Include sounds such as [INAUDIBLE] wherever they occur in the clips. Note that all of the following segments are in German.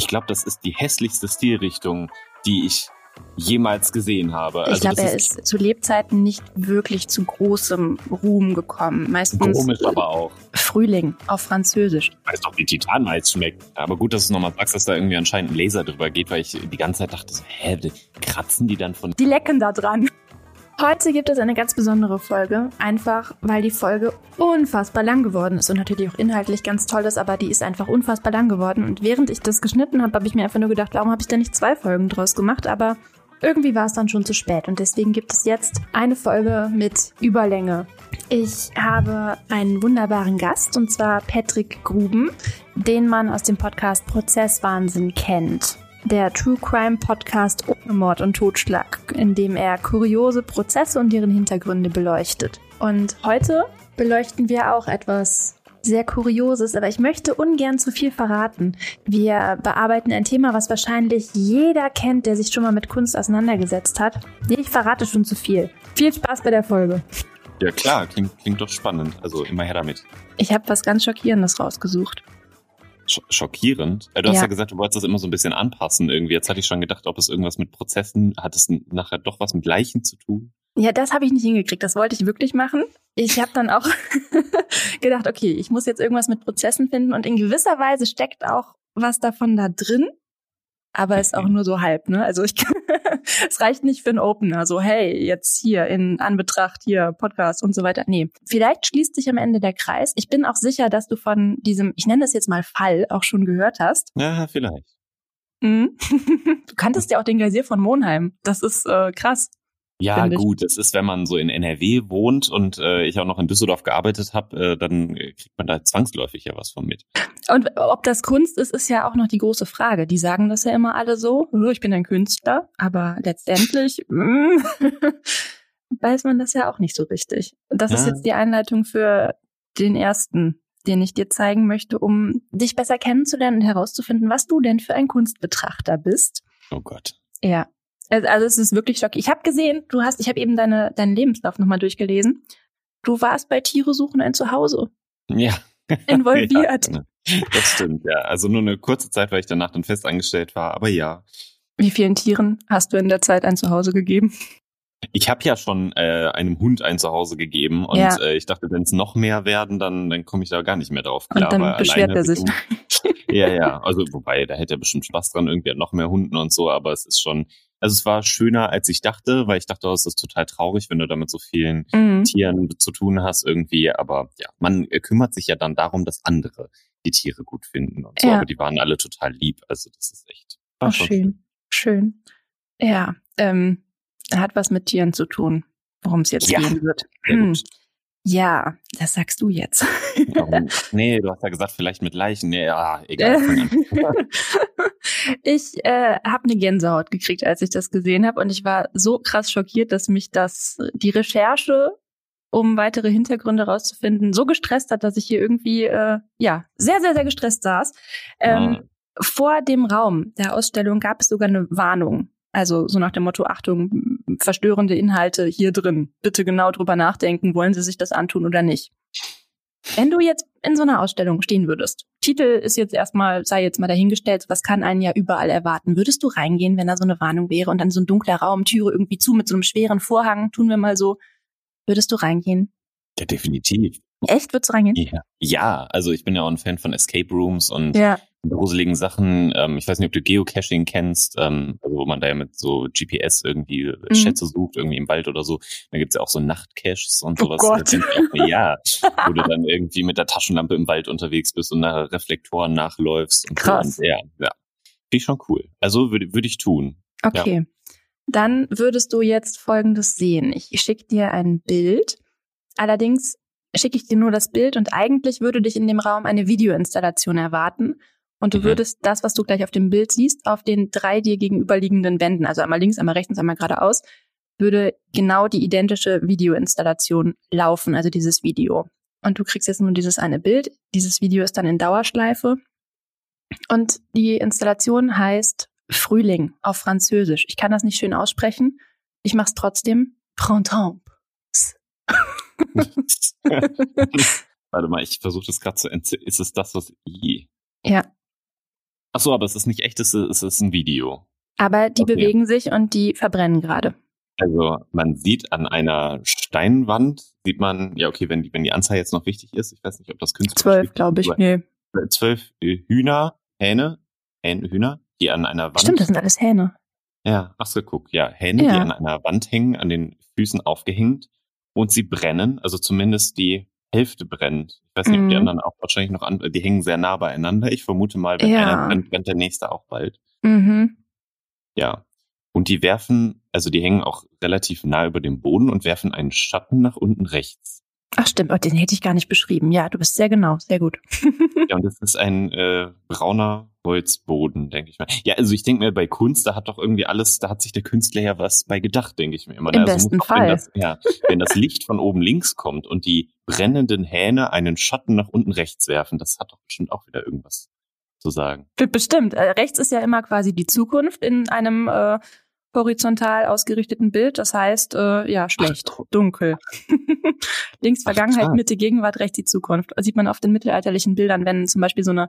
Ich glaube, das ist die hässlichste Stilrichtung, die ich jemals gesehen habe. Ich Also glaube, das er ist zu Lebzeiten nicht wirklich zu großem Ruhm gekommen. Meistens komisch, aber auch. Frühling auf Französisch. Ich weiß doch, wie Titanmais schmeckt. Aber gut, dass du nochmal sagst, dass da irgendwie anscheinend ein Laser drüber geht, weil ich die ganze Zeit dachte, so, hä, kratzen die dann von Die lecken da dran. Heute gibt es eine ganz besondere Folge, einfach weil die Folge unfassbar lang geworden ist und natürlich auch inhaltlich ganz toll ist, aber die ist einfach unfassbar lang geworden. Und während ich das geschnitten habe, habe ich mir einfach nur gedacht, warum habe ich da nicht zwei Folgen draus gemacht? Aber irgendwie war es dann schon zu spät und deswegen gibt es jetzt eine Folge mit Überlänge. Ich habe einen wunderbaren Gast und zwar Patrick Gruben, den man aus dem Podcast Prozesswahnsinn kennt. Der True Crime Podcast ohne Mord und Totschlag, in dem er kuriose Prozesse und deren Hintergründe beleuchtet. Und heute beleuchten wir auch etwas sehr Kurioses, aber ich möchte ungern zu viel verraten. Wir bearbeiten ein Thema, was wahrscheinlich jeder kennt, der sich schon mal mit Kunst auseinandergesetzt hat. Nee, ich verrate schon zu viel. Viel Spaß bei der Folge. Ja klar, klingt, klingt doch spannend. Also immer her damit. Ich habe was ganz Schockierendes rausgesucht. Sch schockierend. Äh, Du hast Ja. ja gesagt, du wolltest das immer so ein bisschen anpassen irgendwie. Jetzt hatte ich schon gedacht, ob es irgendwas mit Prozessen, hat es nachher doch was mit Leichen zu tun? Ja, das habe ich nicht hingekriegt. Das wollte ich wirklich machen. Ich habe dann auch [LAUGHS] gedacht, okay, ich muss jetzt irgendwas mit Prozessen finden und in gewisser Weise steckt auch was davon da drin, aber ist auch nur so halb, ne? Also ich [LAUGHS] es reicht nicht für einen Opener, so hey, jetzt hier in Anbetracht hier Podcast und so weiter. Nee, vielleicht schließt sich am Ende der Kreis. Ich bin auch sicher, dass du von diesem, ich nenne es jetzt mal Fall, auch schon gehört hast. Ja, vielleicht. Mhm. [LAUGHS] Du kanntest ja auch den Geysir von Monheim. Das ist äh, krass. Ja, gut, es ist, wenn man so in NRW wohnt und äh, ich auch noch in Düsseldorf gearbeitet habe, äh, dann äh, kriegt man da zwangsläufig ja was von mit. Und ob das Kunst ist, ist ja auch noch die große Frage. Die sagen das ja immer alle so, "Oh, ich bin ein Künstler, aber letztendlich [LAUGHS] mm, weiß man das ja auch nicht so richtig. Das ist Ja. jetzt die Einleitung für den ersten, den ich dir zeigen möchte, um dich besser kennenzulernen und herauszufinden, was du denn für ein Kunstbetrachter bist. Oh Gott. Ja. Also also es ist wirklich schockierend. Ich habe gesehen, du hast, ich habe eben deine, deinen Lebenslauf nochmal durchgelesen. Du warst bei Tiere suchen ein Zuhause Ja. [LAUGHS] involviert. Ja, das stimmt, ja. Also nur eine kurze Zeit, weil ich danach dann fest angestellt war, aber ja. Wie vielen Tieren hast du in der Zeit ein Zuhause gegeben? Ich habe ja schon äh, einem Hund ein Zuhause gegeben und Ja. äh, ich dachte, wenn es noch mehr werden, dann, dann komme ich da gar nicht mehr drauf klar. Und dann beschwert er sich. [LAUGHS] Ja, ja. Also wobei, da hätte er bestimmt Spaß dran, irgendwie noch mehr Hunden und so, aber es ist schon, also es war schöner, als ich dachte, weil ich dachte, oh, es ist total traurig, wenn du da mit so vielen Mhm. Tieren zu tun hast irgendwie. Aber ja, man äh, kümmert sich ja dann darum, dass andere die Tiere gut finden und so. Ja. Aber die waren alle total lieb. Also das ist echt. war Oh, schon schön. Schön. Ja, ähm, hat was mit Tieren zu tun, worum es jetzt Ja. gehen wird. Hm. Ja, das sagst du jetzt. Warum? [LAUGHS] Nee, du hast ja gesagt, vielleicht mit Leichen. Nee, ja, egal. [LAUGHS] ich äh, habe eine Gänsehaut gekriegt, als ich das gesehen habe und ich war so krass schockiert, dass mich das die Recherche um weitere Hintergründe rauszufinden, so gestresst hat, dass ich hier irgendwie äh, ja sehr sehr sehr gestresst saß. Ähm, Ja. Vor dem Raum der Ausstellung gab es sogar eine Warnung. Also so nach dem Motto, Achtung, verstörende Inhalte hier drin. Bitte genau drüber nachdenken, wollen Sie sich das antun oder nicht. Wenn du jetzt in so einer Ausstellung stehen würdest, Titel ist jetzt erstmal, sei jetzt mal dahingestellt, was kann einen ja überall erwarten. Würdest du reingehen, wenn da so eine Warnung wäre und dann so ein dunkler Raum, Türe irgendwie zu mit so einem schweren Vorhang, tun wir mal so. Würdest du reingehen? ja, definitiv. Echt, würdest du reingehen? Ja. ja, also ich bin ja auch ein Fan von Escape Rooms und Ja. Gruseligen Sachen. Ähm, ich weiß nicht, ob du Geocaching kennst, ähm, also wo man da ja mit so GPS irgendwie äh, Mhm. Schätze sucht, irgendwie im Wald oder so. Da gibt's ja auch so Nachtcaches und Oh sowas. Gott. Ich auch, [LAUGHS] Ja, wo du dann [LAUGHS] irgendwie mit der Taschenlampe im Wald unterwegs bist und nach Reflektoren nachläufst. Und Krass. So. Und ja, ja. Finde ich schon cool. Also würde würde ich tun. Okay. Dann würdest du jetzt Folgendes sehen. Ich schicke dir ein Bild. Allerdings schicke ich dir nur das Bild und eigentlich würde dich in dem Raum eine Videoinstallation erwarten. Und du Mhm. würdest das, was du gleich auf dem Bild siehst, auf den drei dir gegenüberliegenden Wänden, also einmal links, einmal rechts, einmal geradeaus, würde genau die identische Videoinstallation laufen, also dieses Video. Und du kriegst jetzt nur dieses eine Bild. Dieses Video ist dann in Dauerschleife. Und die Installation heißt Frühling auf Französisch. Ich kann das nicht schön aussprechen. Ich mache es trotzdem. Printemps. [LAUGHS] Warte mal, ich versuche das gerade zu entziffern. Ist es das, was I? Ja. Ach so, aber es ist nicht echt, es ist, es ist ein Video. Aber die Okay. bewegen sich und die verbrennen gerade. Also man sieht an einer Steinwand, sieht man, ja okay, wenn die, wenn die Anzahl jetzt noch wichtig ist, ich weiß nicht, ob das künstlich Zwölf, glaube ich. Nee. Zwölf Hühner, Hähne, Hähne, Hühner, die an einer Wand. Stimmt, das sind alles Hähne. Ja, ach so, guck, ja, Hähne, die Ja. an einer Wand hängen, an den Füßen aufgehängt und sie brennen, also zumindest die Hälfte brennt. Ich weiß nicht, ob die Mhm. anderen auch wahrscheinlich noch an, die hängen sehr nah beieinander. Ich vermute mal, wenn Ja. einer brennt, brennt der nächste auch bald. Mhm. Ja. Und die werfen, also die hängen auch relativ nah über dem Boden und werfen einen Schatten nach unten rechts. Ach stimmt, oh, den hätte ich gar nicht beschrieben. Ja, du bist sehr genau, sehr gut. [LAUGHS] Ja, und das ist ein äh, brauner Holzboden, denke ich mal. Ja, also ich denke mir, bei Kunst, da hat doch irgendwie alles, da hat sich der Künstler ja was bei gedacht, denke ich mir immer. Im Also besten doch, Wenn Fall. das, ja, wenn das Licht von oben links kommt und die brennenden Hähne einen Schatten nach unten rechts werfen, das hat doch bestimmt auch wieder irgendwas zu sagen. Be- Bestimmt. Äh, rechts ist ja immer quasi die Zukunft in einem äh, horizontal ausgerichteten Bild. Das heißt, äh, ja, schlecht, Ach, dunkel. [LAUGHS] Links Ach, Vergangenheit, krass. Mitte Gegenwart, rechts die Zukunft. Das sieht man auf den mittelalterlichen Bildern, wenn zum Beispiel so eine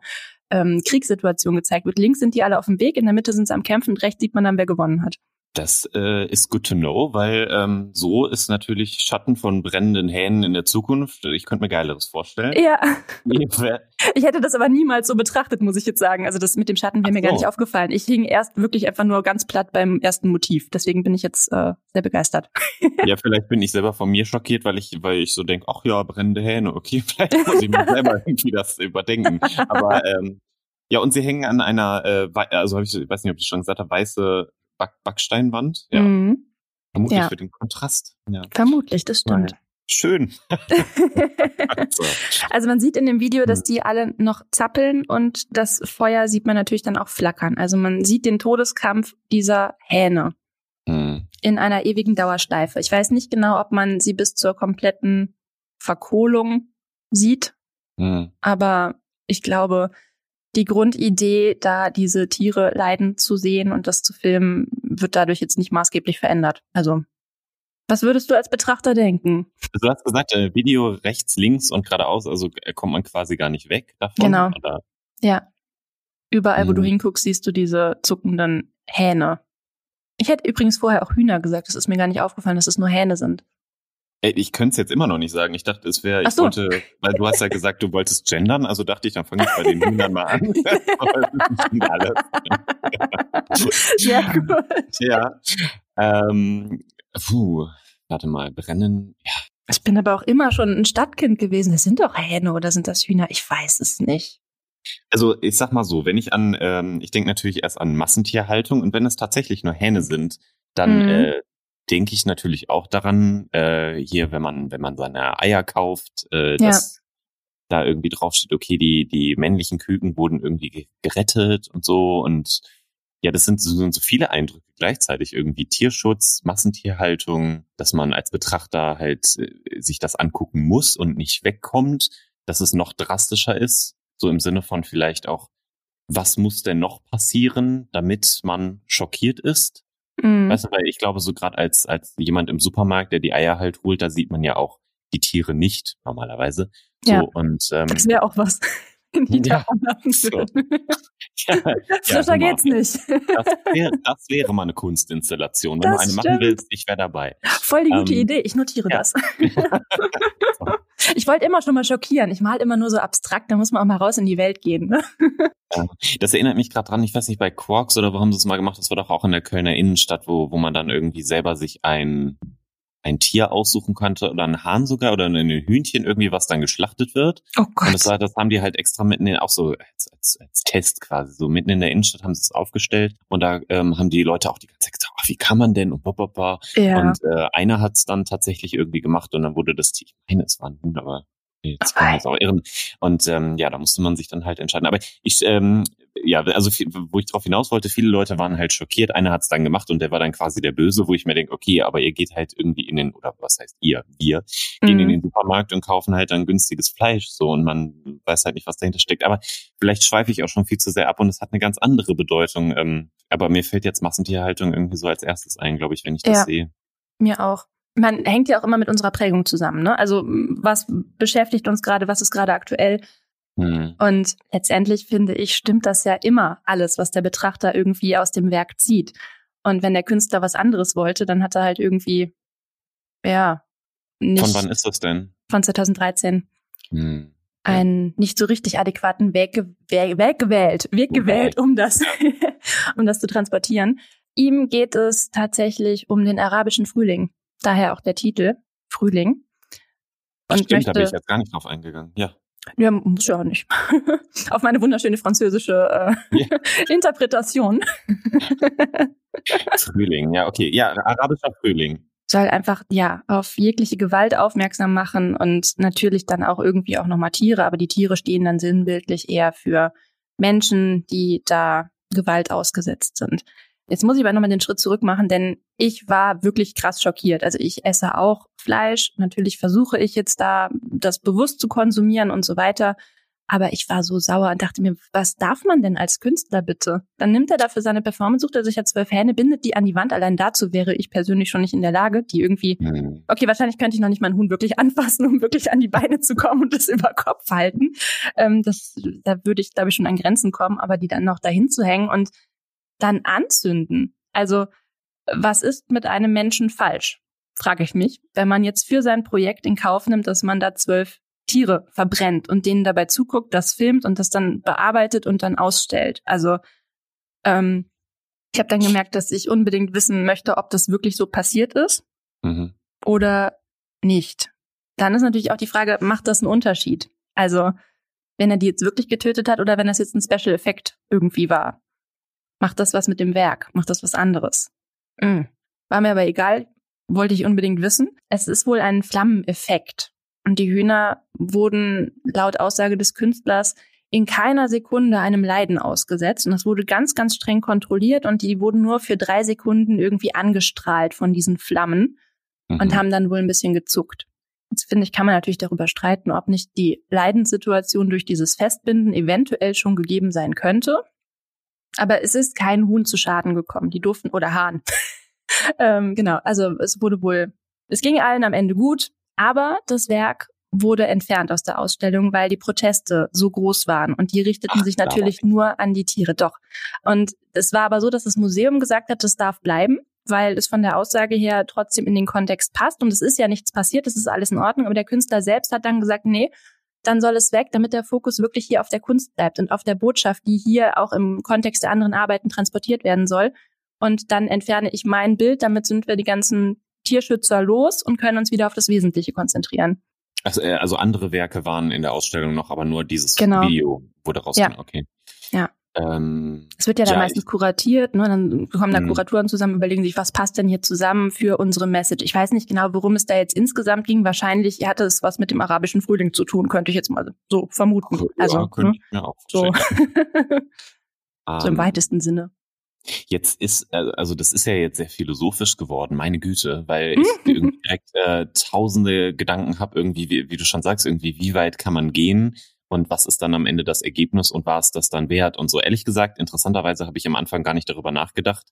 ähm, Kriegssituation gezeigt wird. Links sind die alle auf dem Weg, in der Mitte sind sie am Kämpfen und rechts sieht man dann, wer gewonnen hat. Das äh, ist good to know, weil ähm, so ist natürlich Schatten von brennenden Hähnen in der Zukunft. Ich könnte mir Geileres vorstellen. Ja, ich hätte das aber niemals so betrachtet, muss ich jetzt sagen. Also das mit dem Schatten wäre mir gar so. nicht aufgefallen. Ich hing erst wirklich einfach nur ganz platt beim ersten Motiv. Deswegen bin ich jetzt äh, sehr begeistert. [LAUGHS] Ja, vielleicht bin ich selber von mir schockiert, weil ich, weil ich so denke, ach ja, brennende Hähne, okay, [LAUGHS] vielleicht muss ich mir selber irgendwie das überdenken. Aber ähm, ja, und sie hängen an einer, äh, also hab ich, ich weiß nicht, ob ich schon gesagt habe, weiße Back Backsteinwand. Ja, Mhm. vermutlich Ja. für den Kontrast. Ja. Vermutlich, das stimmt. Schön. [LAUGHS] so. Also man sieht in dem Video, Hm. dass die alle noch zappeln und das Feuer sieht man natürlich dann auch flackern. Also man sieht den Todeskampf dieser Hähne hm. in einer ewigen Dauerschleife. Ich weiß nicht genau, ob man sie bis zur kompletten Verkohlung sieht, Hm. aber ich glaube, die Grundidee, da diese Tiere leiden zu sehen und das zu filmen, wird dadurch jetzt nicht maßgeblich verändert. Also, was würdest du als Betrachter denken? Du hast gesagt, äh, Video rechts, links und geradeaus, also äh, kommt man quasi gar nicht weg davon. Genau. Oder? Ja. Überall, wo Mhm. du hinguckst, siehst du diese zuckenden Hähne. Ich hätte übrigens vorher auch Hühner gesagt. Das ist mir gar nicht aufgefallen, dass es nur Hähne sind. Ey, ich könnte es jetzt immer noch nicht sagen. Ich dachte, es wäre, ich so. wollte, weil du hast ja gesagt, du wolltest gendern, also dachte ich, dann fange ich bei den Hühnern mal an. [LAUGHS] [LAUGHS] Sehr [LAUGHS] gut. ja. Ähm, puh, warte mal, brennen. Ja, Ich bin aber auch immer schon ein Stadtkind gewesen. Das sind doch Hähne oder sind das Hühner? Ich weiß es nicht. also ich sag mal so, wenn ich an, ähm, ich denke natürlich erst an Massentierhaltung und wenn es tatsächlich nur Hähne sind, dann Mhm. äh, denke ich natürlich auch daran, äh, hier, wenn man, wenn man seine Eier kauft, äh, Ja. dass da irgendwie draufsteht, okay, die, die männlichen Küken wurden irgendwie ge- gerettet und so und ja, das sind so, sind so viele Eindrücke gleichzeitig irgendwie Tierschutz, Massentierhaltung, dass man als Betrachter halt äh, sich das angucken muss und nicht wegkommt, dass es noch drastischer ist, so im Sinne von vielleicht auch, was muss denn noch passieren, damit man schockiert ist? Mhm. Weißt du, weil ich glaube, so gerade als, als jemand im Supermarkt, der die Eier halt holt, da sieht man ja auch die Tiere nicht normalerweise. So, Ja. und ähm, Das wäre auch was. [LAUGHS] die Ja. So. [LAUGHS] ja, mal. geht's nicht. das, [LAUGHS] wäre, das wäre mal eine Kunstinstallation. Wenn Das du eine machen stimmt. willst, ich wäre dabei. Voll die gute Ähm, Idee. Ich notiere ja. das. [LAUGHS] ich wollte immer schon mal schockieren. Ich mal immer nur so abstrakt. Da muss man auch mal raus in die Welt gehen. Ne? Das erinnert mich gerade dran, ich weiß nicht, bei Quarks oder wo haben sie es mal gemacht, das war doch auch in der Kölner Innenstadt, wo, wo man dann irgendwie selber sich ein, ein Tier aussuchen konnte oder ein Hahn sogar oder ein Hühnchen irgendwie, was dann geschlachtet wird. Oh Und Gott. das, war, das haben die halt extra mitten in, auch so als, als, als Test quasi, so mitten in der Innenstadt haben sie es aufgestellt und da ähm, haben die Leute auch die ganze Zeit gesagt, ach, wie kann man denn und bop, ja. Und äh, einer hat es dann tatsächlich irgendwie gemacht und dann wurde das Tier, ich meine, es war ein Huhn, aber jetzt kann man es auch irren. Und ähm, ja, da musste man sich dann halt entscheiden. Aber ich, ähm, ja, also wo ich drauf hinaus wollte, viele Leute waren halt schockiert. Einer hat es dann gemacht und der war dann quasi der Böse, wo ich mir denke, okay, aber ihr geht halt irgendwie in den, oder was heißt ihr, wir, gehen in Mhm. den Supermarkt und kaufen halt dann günstiges Fleisch so und man weiß halt nicht, was dahinter steckt. Aber vielleicht schweife ich auch schon viel zu sehr ab und es hat eine ganz andere Bedeutung. Ähm, aber mir fällt jetzt Massentierhaltung irgendwie so als erstes ein, glaube ich, wenn ich das Ja. sehe. Mir auch. Man hängt ja auch immer mit unserer Prägung zusammen. Ne? Also was beschäftigt uns gerade, was ist gerade aktuell? Mhm. Und letztendlich finde ich, stimmt das ja immer alles, was der Betrachter irgendwie aus dem Werk zieht. Und wenn der Künstler was anderes wollte, dann hat er halt irgendwie, ja, nicht. Von wann ist das denn? Von 2013. Hm. Einen nicht so richtig adäquaten Weg, Weg, Weg gewählt, Weg gewählt, um das, [LAUGHS] um das zu transportieren. Ihm geht es tatsächlich um den arabischen Frühling. Daher auch der Titel Frühling. Und Stimmt, möchte, da bin ich jetzt gar nicht drauf eingegangen. Ja. Ja, muss ja auch nicht. [LAUGHS] Auf meine wunderschöne französische äh, ja. [LAUGHS] Interpretation. [LAUGHS] Frühling, ja, okay. Ja, arabischer Frühling. Soll einfach, ja, auf jegliche Gewalt aufmerksam machen und natürlich dann auch irgendwie auch nochmal Tiere, aber die Tiere stehen dann sinnbildlich eher für Menschen, die da Gewalt ausgesetzt sind. Jetzt muss ich aber nochmal den Schritt zurück machen, denn ich war wirklich krass schockiert. Also ich esse auch Fleisch. Natürlich versuche ich jetzt da das bewusst zu konsumieren und so weiter. Aber ich war so sauer und dachte mir, was darf man denn als Künstler bitte? Dann nimmt er dafür seine Performance, sucht er sich ja zwölf Hähne, bindet die an die Wand. Allein dazu wäre ich persönlich schon nicht in der Lage, die irgendwie, mhm. okay, wahrscheinlich könnte ich noch nicht mal einen Huhn wirklich [LAUGHS] anfassen, um wirklich an die Beine zu kommen und das über Kopf halten. Ähm, das, da würde ich, glaube ich, schon an Grenzen kommen, aber die dann noch dahin zu hängen und dann anzünden. Also was ist mit einem Menschen falsch? Frage ich mich, wenn man jetzt für sein Projekt in Kauf nimmt, dass man da zwölf Tiere verbrennt und denen dabei zuguckt, das filmt und das dann bearbeitet und dann ausstellt. Also ähm, ich habe dann gemerkt, dass ich unbedingt wissen möchte, ob das wirklich so passiert ist mhm. oder nicht. Dann ist natürlich auch die Frage, macht das einen Unterschied? Also wenn er die jetzt wirklich getötet hat oder wenn das jetzt ein Special Effekt irgendwie war. Macht das was mit dem Werk? Macht das was anderes? Mhm. War mir aber egal, wollte ich unbedingt wissen. Es ist wohl ein Flammeneffekt. Und die Hühner wurden laut Aussage des Künstlers in keiner Sekunde einem Leiden ausgesetzt. Und das wurde ganz, ganz streng kontrolliert und die wurden nur für drei Sekunden irgendwie angestrahlt von diesen Flammen mhm. und haben dann wohl ein bisschen gezuckt. Jetzt finde ich, kann man natürlich darüber streiten, ob nicht die Leidenssituation durch dieses Festbinden eventuell schon gegeben sein könnte. Aber es ist kein Huhn zu Schaden gekommen. Die durften, oder Hahn. [LAUGHS] ähm, genau, also es wurde wohl, es ging allen am Ende gut, aber das Werk wurde entfernt aus der Ausstellung, weil die Proteste so groß waren und die richteten Ach, sich natürlich nur an die Tiere, doch. Und es war aber so, dass das Museum gesagt hat, das darf bleiben, weil es von der Aussage her trotzdem in den Kontext passt und es ist ja nichts passiert, es ist alles in Ordnung, aber der Künstler selbst hat dann gesagt, nee, dann soll es weg, damit der Fokus wirklich hier auf der Kunst bleibt und auf der Botschaft, die hier auch im Kontext der anderen Arbeiten transportiert werden soll. Und dann entferne ich mein Bild, damit sind wir die ganzen Tierschützer los und können uns wieder auf das Wesentliche konzentrieren. Also, äh, also andere Werke waren in der Ausstellung noch, aber nur dieses genau. Video wurde rausgenommen. Ja. Okay. Ja. Ähm, es wird ja dann ja, meistens kuratiert, ne? dann kommen da mhm. Kuratoren zusammen, überlegen sich, was passt denn hier zusammen für unsere Message. Ich weiß nicht genau, worum es da jetzt insgesamt ging. Wahrscheinlich hatte es was mit dem arabischen Frühling zu tun, könnte ich jetzt mal so vermuten. Ja, also, könnte ne? ich mir auch so. [LAUGHS] so im ähm, weitesten Sinne. Jetzt ist, äh, also das ist ja jetzt sehr philosophisch geworden, meine Güte, weil ich irgendwie direkt äh, tausende Gedanken habe, irgendwie, wie, wie du schon sagst, irgendwie, wie weit kann man gehen? Und was ist dann am Ende das Ergebnis und war es das dann wert und so. Ehrlich gesagt, interessanterweise habe ich am Anfang gar nicht darüber nachgedacht.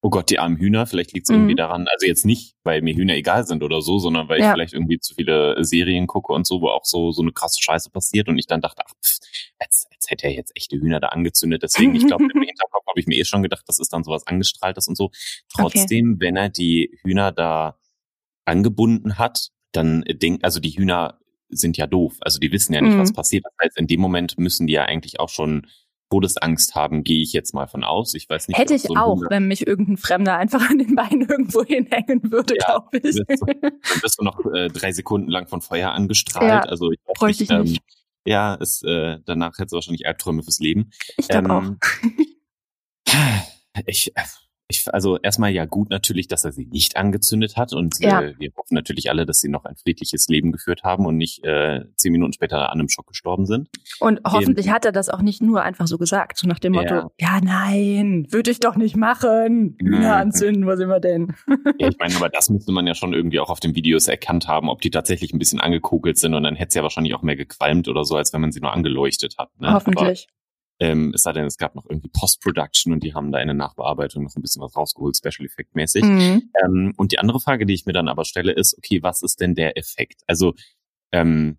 Oh Gott, die armen Hühner, vielleicht liegt es mhm. irgendwie daran, also jetzt nicht, weil mir Hühner egal sind oder so, sondern weil ja. ich vielleicht irgendwie zu viele Serien gucke und so, wo auch so, so eine krasse Scheiße passiert und ich dann dachte, ach, pff, jetzt, jetzt hätte er jetzt echte Hühner da angezündet. Deswegen, ich glaube, [LAUGHS] im Hinterkopf habe ich mir eh schon gedacht, das ist dann sowas angestrahltes und so. Trotzdem, okay. wenn er die Hühner da angebunden hat, dann denkt, also die Hühner sind ja doof. Also die wissen ja nicht, mhm. was passiert. Das heißt, in dem Moment müssen die ja eigentlich auch schon Todesangst haben, gehe ich jetzt mal von aus. Ich weiß nicht. Hätte ich so auch, wenn mich irgendein Fremder einfach an den Beinen irgendwo hinhängen würde, ja, glaube ich. [LAUGHS] Dann wirst du noch äh, drei Sekunden lang von Feuer angestrahlt. Ja, also ich weiß nicht, ich ähm, nicht. Ja, ist, äh, danach hättest du wahrscheinlich Albträume fürs Leben. Ich glaube ähm, auch. [LAUGHS] ich, äh, ich, also erstmal ja gut natürlich, dass er sie nicht angezündet hat und ja. äh, wir hoffen natürlich alle, dass sie noch ein friedliches Leben geführt haben und nicht äh, zehn Minuten später an einem Schock gestorben sind. Und hoffentlich ähm, hat er das auch nicht nur einfach so gesagt, so nach dem Motto, ja, ja nein, würde ich doch nicht machen, Hühner anzünden, was immer denn. ja, ich meine, aber das müsste man ja schon irgendwie auch auf den Videos erkannt haben, ob die tatsächlich ein bisschen angekokelt sind und dann hätte es ja wahrscheinlich auch mehr gequalmt oder so, als wenn man sie nur angeleuchtet hat. Ne? Hoffentlich. Ähm, es sei denn, es gab noch irgendwie Post-Production und die haben da in der Nachbearbeitung noch ein bisschen was rausgeholt, Special Effect mäßig. Mhm. Ähm, und die andere Frage, die ich mir dann aber stelle, ist, okay, was ist denn der Effekt? Also, ähm,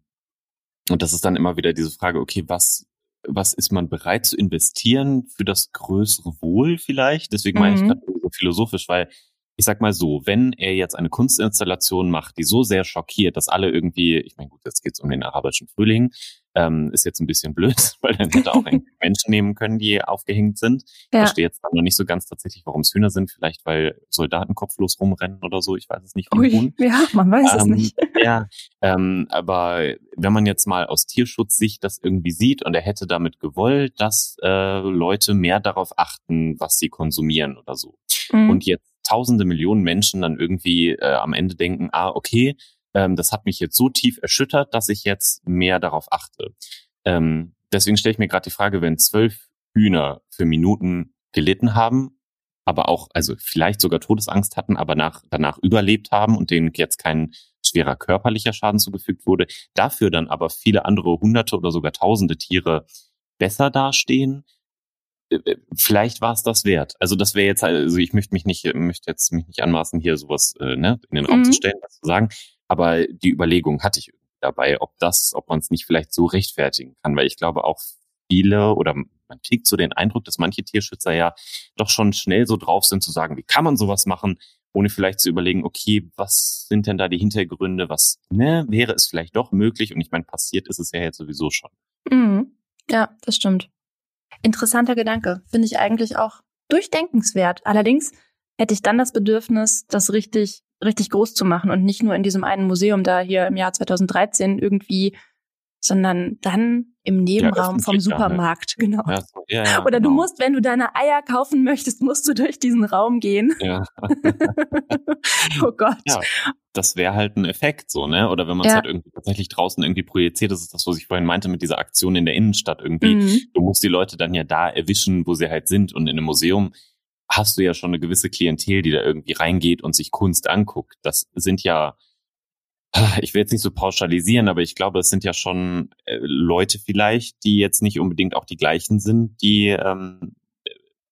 und das ist dann immer wieder diese Frage, okay, was, was ist man bereit zu investieren für das größere Wohl vielleicht? Deswegen mhm. meine ich mhm. gerade so philosophisch, weil ich sag mal so, wenn er jetzt eine Kunstinstallation macht, die so sehr schockiert, dass alle irgendwie, ich meine, gut, jetzt geht's um den arabischen Frühling, ähm, ist jetzt ein bisschen blöd, [LAUGHS] weil dann hätte auch [LAUGHS] Menschen nehmen können, die aufgehängt sind. Ja. Ich verstehe jetzt noch nicht so ganz tatsächlich, warum es Hühner sind. Vielleicht, weil Soldaten kopflos rumrennen oder so. Ich weiß es nicht. Ui, ja, man weiß ähm, es nicht. [LAUGHS] Ja, ähm, aber wenn man jetzt mal aus Tierschutzsicht das irgendwie sieht und er hätte damit gewollt, dass äh, Leute mehr darauf achten, was sie konsumieren oder so. Mhm. Und jetzt tausende Millionen Menschen dann irgendwie äh, am Ende denken, ah, okay, ähm, das hat mich jetzt so tief erschüttert, dass ich jetzt mehr darauf achte. Ähm, deswegen stelle ich mir gerade die Frage, wenn zwölf Hühner für Minuten gelitten haben, aber auch, also vielleicht sogar Todesangst hatten, aber nach, danach überlebt haben und denen jetzt kein schwerer körperlicher Schaden zugefügt wurde, dafür dann aber viele andere hunderte oder sogar tausende Tiere besser dastehen, äh, äh, vielleicht war es das wert. Also das wäre jetzt, also ich möchte mich nicht, möchte jetzt mich nicht anmaßen, hier sowas äh, ne, in den Raum mhm. zu stellen, was zu sagen. Aber die Überlegung hatte ich dabei, ob das, ob man es nicht vielleicht so rechtfertigen kann, weil ich glaube auch viele oder man kriegt so den Eindruck, dass manche Tierschützer ja doch schon schnell so drauf sind zu sagen, wie kann man sowas machen, ohne vielleicht zu überlegen, okay, was sind denn da die Hintergründe, was ne, wäre es vielleicht doch möglich und ich meine, passiert ist es ja jetzt sowieso schon. Mhm. Ja, das stimmt. Interessanter Gedanke. Finde ich eigentlich auch durchdenkenswert. Allerdings hätte ich dann das Bedürfnis, das richtig, richtig groß zu machen und nicht nur in diesem einen Museum da hier im Jahr 2013 irgendwie, sondern dann im Nebenraum ja, vom Supermarkt, ja, genau. Ja, ja, Oder genau. du musst, wenn du deine Eier kaufen möchtest, musst du durch diesen Raum gehen. Ja. [LAUGHS] [LAUGHS] oh Gott. Ja, das wäre halt ein Effekt so, ne? Oder wenn man es halt irgendwie tatsächlich draußen irgendwie projiziert, das ist das, was ich vorhin meinte mit dieser Aktion in der Innenstadt irgendwie. Mhm. Du musst die Leute dann ja da erwischen, wo sie halt sind. Und in einem Museum hast du ja schon eine gewisse Klientel, die da irgendwie reingeht und sich Kunst anguckt. Das sind ja ich will jetzt nicht so pauschalisieren, aber ich glaube, es sind ja schon äh, Leute vielleicht, die jetzt nicht unbedingt auch die gleichen sind, die ähm,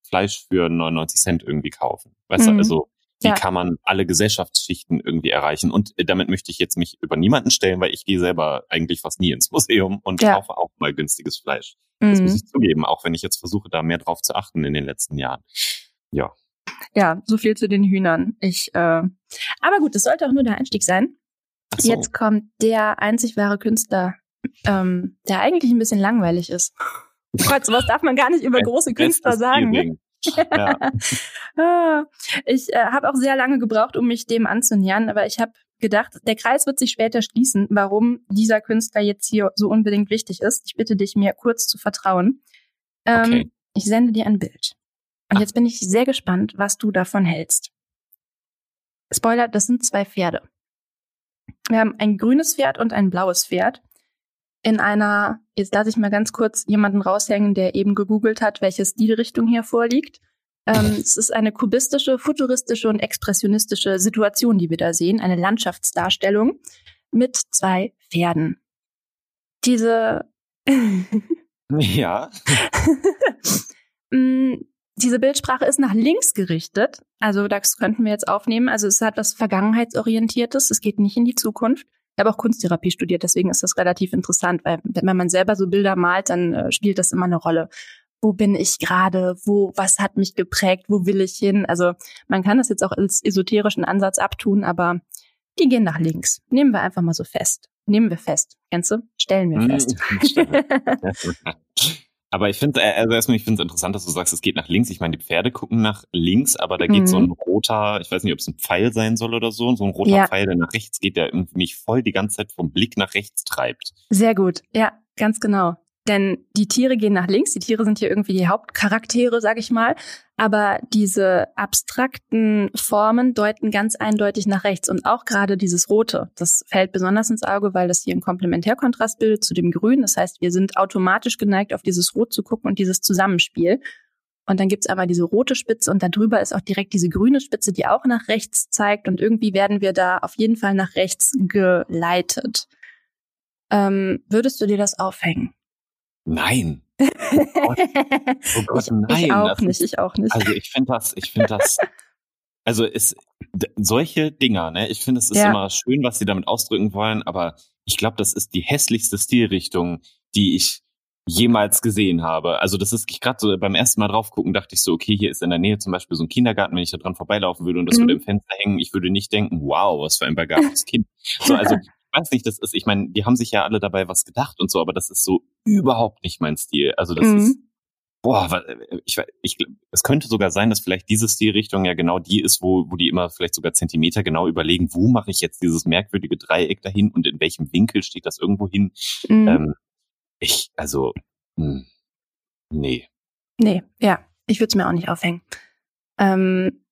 Fleisch für 99 Cent irgendwie kaufen. Weißt mhm. du, also wie ja. kann man alle Gesellschaftsschichten irgendwie erreichen? Und äh, damit möchte ich jetzt mich über niemanden stellen, weil ich gehe selber eigentlich fast nie ins Museum und ja. kaufe auch mal günstiges Fleisch. Mhm. Das muss mhm. ich zugeben, auch wenn ich jetzt versuche, da mehr drauf zu achten in den letzten Jahren. Ja. Ja, so viel zu den Hühnern. Ich, äh, aber gut, das sollte auch nur der Einstieg sein. So. Jetzt kommt der einzig wahre Künstler, ähm, der eigentlich ein bisschen langweilig ist. Gott, sowas darf man gar nicht über große Künstler sagen. Ne? Ja. [LAUGHS] Ah, ich äh, habe auch sehr lange gebraucht, um mich dem anzunähern, aber ich habe gedacht, der Kreis wird sich später schließen, warum dieser Künstler jetzt hier so unbedingt wichtig ist. Ich bitte dich, mir kurz zu vertrauen. Ähm, okay. Ich sende dir ein Bild. Und Ach. jetzt bin ich sehr gespannt, was du davon hältst. Spoiler, das sind zwei Pferde. Wir haben ein grünes Pferd und ein blaues Pferd. In einer, jetzt lasse ich mal ganz kurz jemanden raushängen, der eben gegoogelt hat, welche Stilrichtung hier vorliegt. Ähm, [LAUGHS] es ist eine kubistische, futuristische und expressionistische Situation, die wir da sehen, eine Landschaftsdarstellung mit zwei Pferden. Diese [LAUGHS] ja. [LAUGHS] Diese Bildsprache ist nach links gerichtet. Also das könnten wir jetzt aufnehmen. Also es hat was Vergangenheitsorientiertes. Es geht nicht in die Zukunft. Ich habe auch Kunsttherapie studiert, deswegen ist das relativ interessant, weil wenn man selber so Bilder malt, dann äh, spielt das immer eine Rolle. Wo bin ich gerade? Wo, was hat mich geprägt? Wo will ich hin? Also man kann das jetzt auch als esoterischen Ansatz abtun, aber die gehen nach links. Nehmen wir einfach mal so fest. Nehmen wir fest. Kennst du? Stellen wir fest. [LAUGHS] [LAUGHS] Aber ich finde, äh, also erstmal, ich finde es interessant, dass du sagst, es geht nach links. Ich meine, die Pferde gucken nach links, aber da geht mhm. so ein roter, ich weiß nicht, ob es ein Pfeil sein soll oder so, so ein roter ja. Pfeil, der nach rechts geht, der irgendwie mich voll die ganze Zeit vom Blick nach rechts treibt. Sehr gut, ja, ganz genau. Denn die Tiere gehen nach links, die Tiere sind hier irgendwie die Hauptcharaktere, sag ich mal. Aber diese abstrakten Formen deuten ganz eindeutig nach rechts. Und auch gerade dieses Rote, das fällt besonders ins Auge, weil das hier einen Komplementärkontrast bildet zu dem Grün. Das heißt, wir sind automatisch geneigt, auf dieses Rot zu gucken und dieses Zusammenspiel. Und dann gibt's einmal diese rote Spitze und darüber ist auch direkt diese grüne Spitze, die auch nach rechts zeigt. Und irgendwie werden wir da auf jeden Fall nach rechts geleitet. Ähm, würdest du dir das aufhängen? Nein. Oh Gott, [LAUGHS] oh Gott nein. Ich auch das nicht, ich auch nicht. Also ich finde das, ich finde das, [LAUGHS] also es, solche Dinger, ne, ich finde es ist ja. immer schön, was sie damit ausdrücken wollen, aber ich glaube, das ist die hässlichste Stilrichtung, die ich jemals gesehen habe. Also das ist gerade so beim ersten Mal drauf gucken, dachte ich so, okay, hier ist in der Nähe zum Beispiel so ein Kindergarten, wenn ich da dran vorbeilaufen würde und das mhm. würde im Fenster hängen, ich würde nicht denken, wow, was für ein begabtes Kind. So, also ich [LAUGHS] weiß nicht, das ist, ich meine, die haben sich ja alle dabei was gedacht und so, aber das ist so überhaupt nicht mein Stil. Also das mhm. ist, boah, ich, ich, es könnte sogar sein, dass vielleicht diese Stilrichtung ja genau die ist, wo, wo die immer vielleicht sogar Zentimeter genau überlegen, wo mache ich jetzt dieses merkwürdige Dreieck dahin und in welchem Winkel steht das irgendwo hin. Mhm. Ähm, ich, also, mh, hm, nee. Nee, ja, ich würde es mir auch nicht aufhängen. Ähm,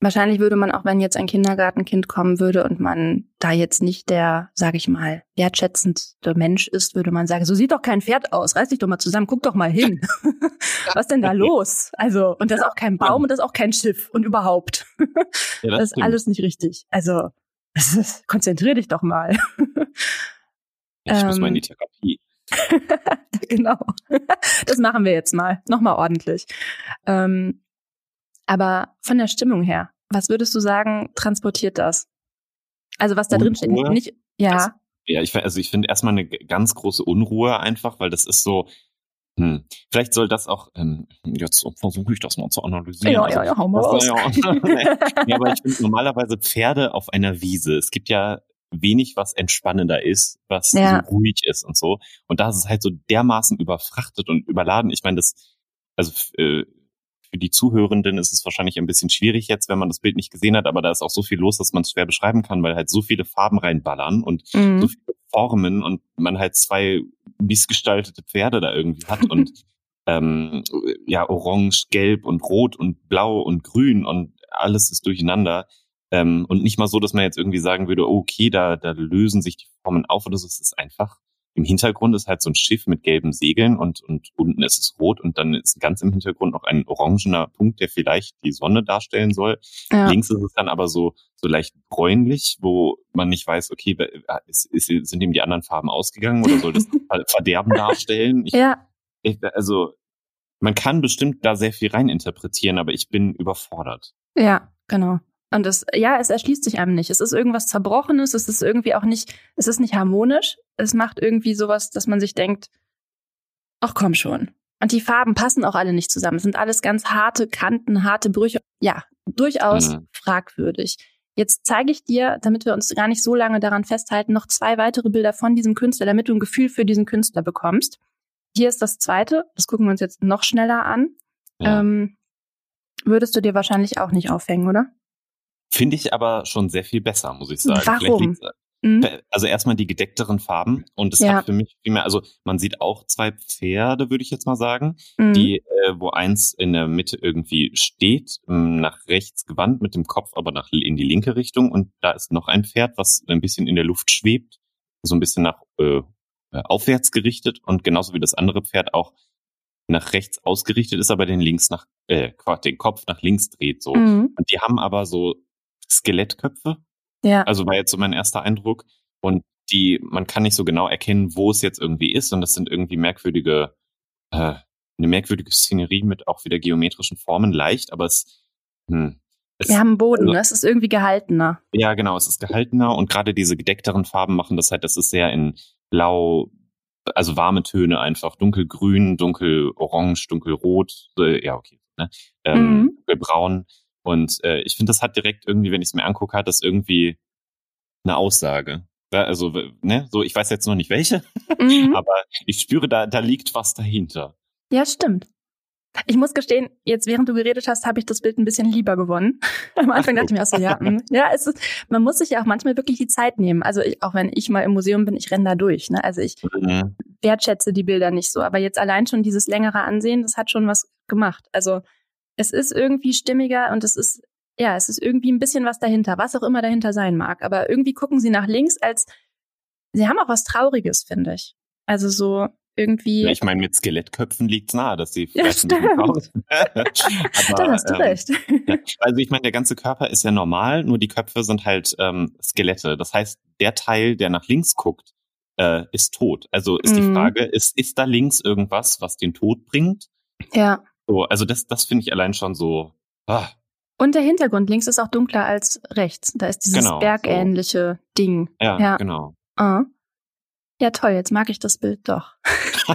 wahrscheinlich würde man auch, wenn jetzt ein Kindergartenkind kommen würde und man da jetzt nicht der, sage ich mal, wertschätzendste Mensch ist, würde man sagen, so sieht doch kein Pferd aus, reiß dich doch mal zusammen, guck doch mal hin. [LAUGHS] Was denn da los? Also, und das ist auch kein Baum und das ist auch kein Schiff und überhaupt. Ja, das, das ist alles nicht richtig. Also, konzentrier dich doch mal. Ich muss mal in die ähm, Therapie. [LAUGHS] genau. Das machen wir jetzt mal. Nochmal ordentlich. Ähm, aber von der Stimmung her, was würdest du sagen, transportiert das? Also was da Unruhe? drin steht, nicht, ja. Also, ja, ich, also ich finde erstmal eine ganz große Unruhe einfach, weil das ist so, hm, vielleicht soll das auch, ähm, jetzt versuche ich das mal zu analysieren. Ja, also, ja, ja, hau mal raus. Ja, [LAUGHS] ja, aber ich finde normalerweise Pferde auf einer Wiese. Es gibt ja wenig, was entspannender ist, was ja. so ruhig ist und so. Und da ist es halt so dermaßen überfrachtet und überladen. Ich meine, das, also äh, für die Zuhörenden ist es wahrscheinlich ein bisschen schwierig jetzt, wenn man das Bild nicht gesehen hat, aber da ist auch so viel los, dass man es schwer beschreiben kann, weil halt so viele Farben reinballern und mhm. so viele Formen und man halt zwei missgestaltete Pferde da irgendwie hat und [LAUGHS] ähm, ja, orange, gelb und rot und blau und grün und alles ist durcheinander. Ähm, und nicht mal so, dass man jetzt irgendwie sagen würde, okay, da, da lösen sich die Formen auf oder so. Es ist einfach, im Hintergrund ist halt so ein Schiff mit gelben Segeln und, und unten ist es rot und dann ist ganz im Hintergrund noch ein orangener Punkt, der vielleicht die Sonne darstellen soll. Ja. Links ist es dann aber so, so leicht bräunlich, wo man nicht weiß, okay, ist, ist, sind ihm die anderen Farben ausgegangen oder soll das [LAUGHS] Verderben darstellen? Ich, ja. Ich, also, man kann bestimmt da sehr viel reininterpretieren, aber ich bin überfordert. Ja, genau. Und es, ja, es erschließt sich einem nicht. Es ist irgendwas Zerbrochenes, es ist irgendwie auch nicht, es ist nicht harmonisch. Es macht irgendwie sowas, dass man sich denkt, ach komm schon. Und die Farben passen auch alle nicht zusammen. Es sind alles ganz harte Kanten, harte Brüche. Ja, durchaus mhm. fragwürdig. Jetzt zeige ich dir, damit wir uns gar nicht so lange daran festhalten, noch zwei weitere Bilder von diesem Künstler, damit du ein Gefühl für diesen Künstler bekommst. Hier ist das zweite, das gucken wir uns jetzt noch schneller an. Ja. Ähm, würdest du dir wahrscheinlich auch nicht aufhängen, oder? Finde ich aber schon sehr viel besser, muss ich sagen. Warum? Mhm. Also erstmal die gedeckteren Farben und es ja. hat für mich viel mehr, also man sieht auch zwei Pferde, würde ich jetzt mal sagen, mhm. die, äh, wo eins in der Mitte irgendwie steht, ähm, nach rechts gewandt, mit dem Kopf aber nach in die linke Richtung und da ist noch ein Pferd, was ein bisschen in der Luft schwebt, so ein bisschen nach äh, äh aufwärts gerichtet und genauso wie das andere Pferd auch nach rechts ausgerichtet ist, aber den links nach, äh, den Kopf nach links dreht so. Mhm. Und die haben aber so Skelettköpfe. Ja. Also war jetzt so mein erster Eindruck. Und die, man kann nicht so genau erkennen, wo es jetzt irgendwie ist. Und das sind irgendwie merkwürdige, äh, eine merkwürdige Szenerie mit auch wieder geometrischen Formen, leicht, aber es, hm, es Wir haben Boden, also, ne? es ist irgendwie gehaltener. Ja, genau, es ist gehaltener und gerade diese gedeckteren Farben machen das halt, das ist sehr in blau, also warme Töne einfach, dunkelgrün, dunkelorange, dunkelrot, äh, ja, okay, ne? ähm, mhm. dunkelbraun. Und äh, ich finde, das hat direkt irgendwie, wenn ich es mir angucke, hat das irgendwie eine Aussage. Ja, also, ne, so, ich weiß jetzt noch nicht welche, mhm. [LAUGHS] aber ich spüre, da, da liegt was dahinter. Ja, stimmt. Ich muss gestehen, jetzt während du geredet hast, habe ich das Bild ein bisschen lieber gewonnen. [LAUGHS] Am Anfang dachte ich mir auch so, ja, mh. Hm. ja, es ist, man muss sich ja auch manchmal wirklich die Zeit nehmen. Also ich, auch wenn ich mal im Museum bin, ich renne da durch. Ne? Also ich mhm. wertschätze die Bilder nicht so. Aber jetzt allein schon dieses längere Ansehen, das hat schon was gemacht. Also es ist irgendwie stimmiger und es ist, ja, es ist irgendwie ein bisschen was dahinter, was auch immer dahinter sein mag. Aber irgendwie gucken sie nach links als, sie haben auch was Trauriges, finde ich. Also so irgendwie. Ja, ich meine, mit Skelettköpfen liegt es nahe, dass sie [LAUGHS] ja, stimmt. [LAUGHS] Aber, da hast du ähm, recht. Ja, also ich meine, der ganze Körper ist ja normal, nur die Köpfe sind halt ähm, Skelette. Das heißt, der Teil, der nach links guckt, äh, ist tot. Also ist mhm. die Frage, ist, ist da links irgendwas, was den Tod bringt? Ja. So, also das, das finde ich allein schon so. Ah. Und der Hintergrund links ist auch dunkler als rechts. Da ist dieses genau, bergähnliche so. Ding. Ja, ja, genau. Ah. Ja, toll, jetzt mag ich das Bild doch. [LAUGHS]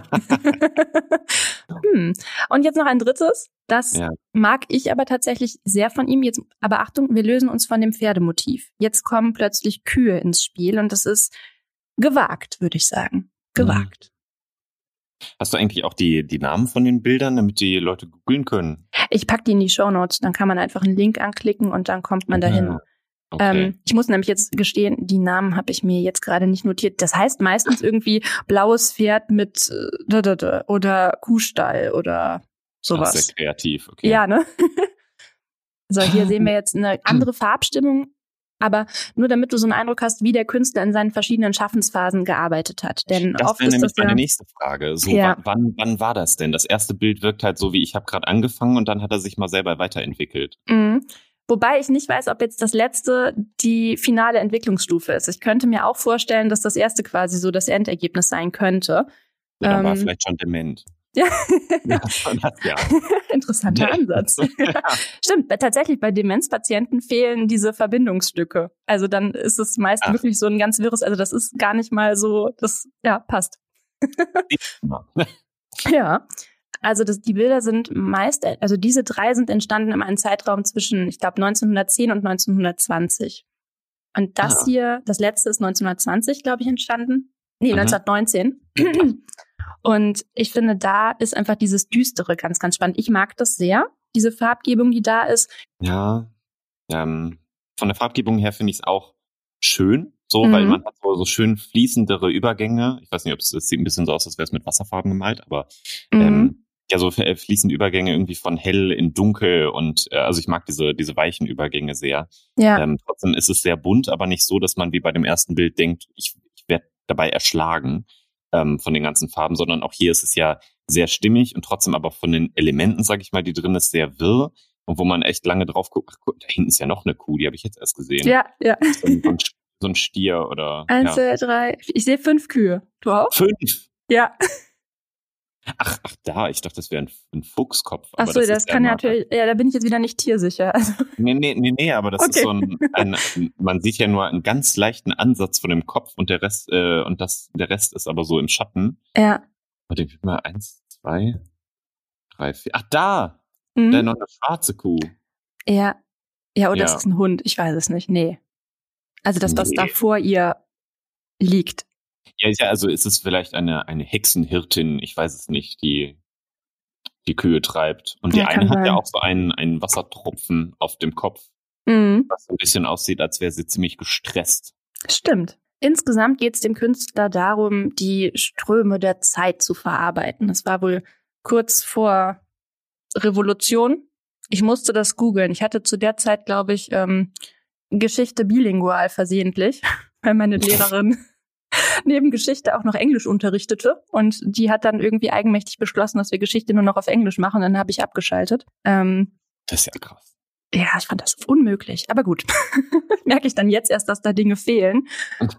hm. Und jetzt noch ein drittes. Das ja. mag ich aber tatsächlich sehr von ihm. Jetzt, aber Achtung, wir lösen uns von dem Pferdemotiv. Jetzt kommen plötzlich Kühe ins Spiel und das ist gewagt, würde ich sagen. Gewagt. Hast du eigentlich auch die, die Namen von den Bildern, damit die Leute googeln können? Ich pack die in die Show Notes, dann kann man einfach einen Link anklicken und dann kommt man dahin. Ja. Okay. Ähm, ich muss nämlich jetzt gestehen, die Namen habe ich mir jetzt gerade nicht notiert. Das heißt meistens irgendwie blaues Pferd mit äh, oder Kuhstall oder sowas. Ach, sehr kreativ, okay. Ja, ne? [LAUGHS] so, hier sehen wir jetzt eine andere Farbstimmung, aber nur damit du so einen Eindruck hast, wie der Künstler in seinen verschiedenen Schaffensphasen gearbeitet hat. Denn das oft wäre nämlich das meine ja, nächste Frage. So, ja. wann, wann war das denn? Das erste Bild wirkt halt so, wie ich habe gerade angefangen und dann hat er sich mal selber weiterentwickelt. Mhm. Wobei ich nicht weiß, ob jetzt das letzte die finale Entwicklungsstufe ist. Ich könnte mir auch vorstellen, dass das erste quasi so das Endergebnis sein könnte. Oder ähm, war vielleicht schon dement. Ja. [LAUGHS] ja, ja. [LAUGHS] Interessanter Ansatz. [LAUGHS] ja. Stimmt, tatsächlich bei Demenzpatienten fehlen diese Verbindungsstücke. Also dann ist es meist Ach. wirklich so ein ganz wirres, also das ist gar nicht mal so, das ja passt. ja. Also das, die Bilder sind meist, also diese drei sind entstanden in einem Zeitraum zwischen, ich glaube, 1910 und 1920. Und das ah. hier, das letzte ist 1920, glaube ich, entstanden. Nee, mhm. 1919. Und ich finde, da ist einfach dieses Düstere ganz, ganz spannend. Ich mag das sehr, diese Farbgebung, die da ist. Ja, ähm, von der Farbgebung her finde ich es auch schön, so, mhm. weil man hat so, so schön fließendere Übergänge. Ich weiß nicht, ob es sieht ein bisschen so aus, als wäre es mit Wasserfarben gemalt, aber mhm. ähm, ja so äh, fließende Übergänge irgendwie von hell in dunkel und äh, also ich mag diese diese weichen Übergänge sehr. Ja. Ähm, trotzdem ist es sehr bunt, aber nicht so, dass man wie bei dem ersten Bild denkt, ich, ich werde dabei erschlagen ähm, von den ganzen Farben, sondern auch hier ist es ja sehr stimmig und trotzdem aber von den Elementen, sag ich mal, die drin ist, sehr wirr und wo man echt lange drauf guckt. Ach, guck, da hinten ist ja noch eine Kuh, die habe ich jetzt erst gesehen. Ja, ja. So ein, so ein Stier oder. Eins, ja. zwei, drei. Ich sehe fünf Kühe. Du auch? Fünf. Ja. Ach, ach da, ich dachte, das wäre ein, ein, Fuchskopf. Ach so, das, das kann natürlich, ja, da bin ich jetzt wieder nicht tiersicher. Also. Nee, nee, nee, nee, aber das okay. ist so ein, ein, man sieht ja nur einen ganz leichten Ansatz von dem Kopf und der Rest, äh, und das, der Rest ist aber so im Schatten. Ja. Warte, ich mal eins, zwei, drei, vier. Ach, da! Mhm. Da noch eine schwarze Kuh. Ja. Ja, oder ja. ist es ein Hund? Ich weiß es nicht. Nee. Also das, was nee. da vor ihr liegt. Ja, ja, also ist es vielleicht eine, eine Hexenhirtin, ich weiß es nicht, die die Kühe treibt. Und die ja, eine hat sein. ja auch so einen, einen Wassertropfen auf dem Kopf, mhm. was ein bisschen aussieht, als wäre sie ziemlich gestresst. Stimmt. Insgesamt geht es dem Künstler darum, die Ströme der Zeit zu verarbeiten. Das war wohl kurz vor Revolution. Ich musste das googeln. Ich hatte zu der Zeit, glaube ich, ähm, Geschichte bilingual versehentlich, [LAUGHS] weil meine [LAUGHS] Lehrerin neben Geschichte auch noch Englisch unterrichtete. Und die hat dann irgendwie eigenmächtig beschlossen, dass wir Geschichte nur noch auf Englisch machen. Und dann habe ich abgeschaltet. Ähm, das ist ja krass. Ja, ich fand das unmöglich. Aber gut, [LAUGHS] merke ich dann jetzt erst, dass da Dinge fehlen.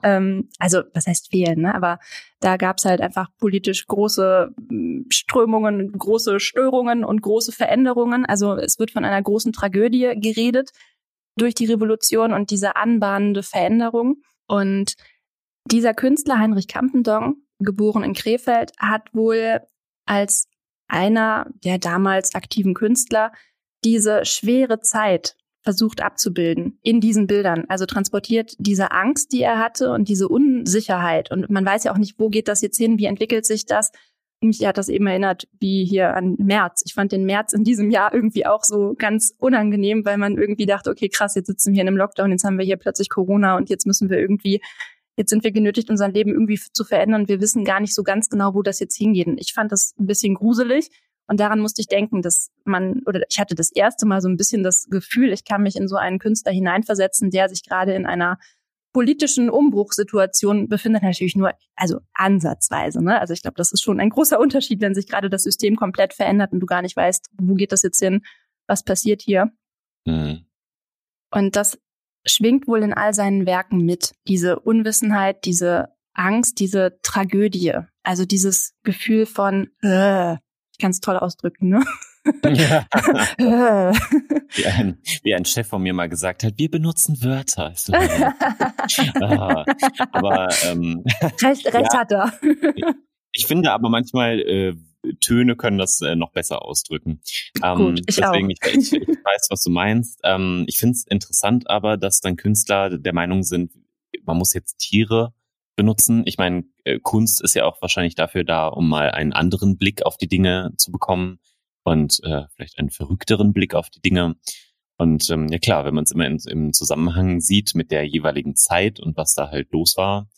ähm, also, was heißt fehlen, ne? Aber da gab es halt einfach politisch große hm, Strömungen, große Störungen und große Veränderungen. Also es wird von einer großen Tragödie geredet durch die Revolution und diese anbahnende Veränderung. Und dieser Künstler Heinrich Campendong, geboren in Krefeld, hat wohl als einer der damals aktiven Künstler diese schwere Zeit versucht abzubilden in diesen Bildern. Also transportiert diese Angst, die er hatte und diese Unsicherheit. Und man weiß ja auch nicht, wo geht das jetzt hin, wie entwickelt sich das. Mich hat das eben erinnert, wie hier an März. Ich fand den März in diesem Jahr irgendwie auch so ganz unangenehm, weil man irgendwie dachte, okay, krass, jetzt sitzen wir in einem Lockdown, jetzt haben wir hier plötzlich Corona und jetzt müssen wir irgendwie jetzt sind wir genötigt, unser Leben irgendwie zu verändern. Wir wissen gar nicht so ganz genau, wo das jetzt hingeht. Und ich fand das ein bisschen gruselig. Und daran musste ich denken, dass man, oder ich hatte das erste Mal so ein bisschen das Gefühl, ich kann mich in so einen Künstler hineinversetzen, der sich gerade in einer politischen Umbruchssituation befindet, natürlich nur, also ansatzweise. Ne? Also ich glaube, das ist schon ein großer Unterschied, wenn sich gerade das System komplett verändert und du gar nicht weißt, wo geht das jetzt hin, was passiert hier. Mhm. Und das schwingt wohl in all seinen Werken mit. Diese Unwissenheit, diese Angst, diese Tragödie. Also dieses Gefühl von, äh, ich kann es toll ausdrücken, ne? Ja. [LAUGHS] wie, ein, wie ein Chef von mir mal gesagt hat, wir benutzen Wörter. So, [LAUGHS] ah, aber ähm, recht, recht ja, hat er. ich finde aber manchmal äh, Töne können das äh, noch besser ausdrücken. Ähm, Gut, ich deswegen, auch. Ich, ich, [LAUGHS] weiß, was du meinst. Ähm, ich finde es interessant aber, dass dann Künstler der Meinung sind, man muss jetzt Tiere benutzen. Ich meine, äh, Kunst ist ja auch wahrscheinlich dafür da, um mal einen anderen Blick auf die Dinge zu bekommen und äh, vielleicht einen verrückteren Blick auf die Dinge. Und ähm, ja klar, wenn man es immer in, im Zusammenhang sieht mit der jeweiligen Zeit und was da halt los war,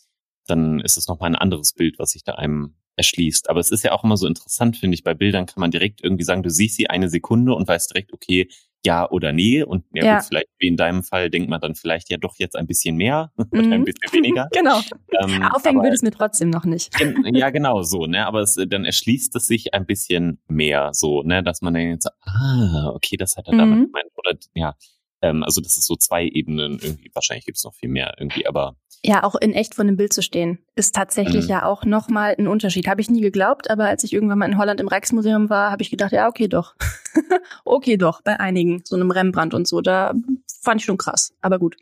dann ist es nochmal ein anderes Bild, was sich da einem erschließt. Aber es ist ja auch immer so interessant, finde ich, bei Bildern kann man direkt irgendwie sagen, du siehst sie eine Sekunde und weißt direkt, okay, ja oder nee. Und ja, ja. Gut, vielleicht wie in deinem Fall denkt man dann vielleicht ja doch jetzt ein bisschen mehr [LAUGHS] oder mhm. ein bisschen weniger. [LAUGHS] genau. Ähm, [LAUGHS] Aufhängen würde es mir trotzdem noch nicht. ja, genau so, ne? Aber es, dann erschließt es sich ein bisschen mehr so, ne, dass man dann jetzt, ah, okay, das hat er mhm. damit gemeint. Oder ja, ähm, also das ist so zwei Ebenen irgendwie. Wahrscheinlich gibt es noch viel mehr irgendwie, aber ja, auch in echt vor dem Bild zu stehen, ist tatsächlich mhm. ja auch nochmal ein Unterschied. Habe ich nie geglaubt, aber als ich irgendwann mal in Holland im Rijksmuseum war, habe ich gedacht, ja, okay, doch. [LAUGHS] okay, doch, bei einigen, so einem Rembrandt und so, da fand ich schon krass. Aber gut.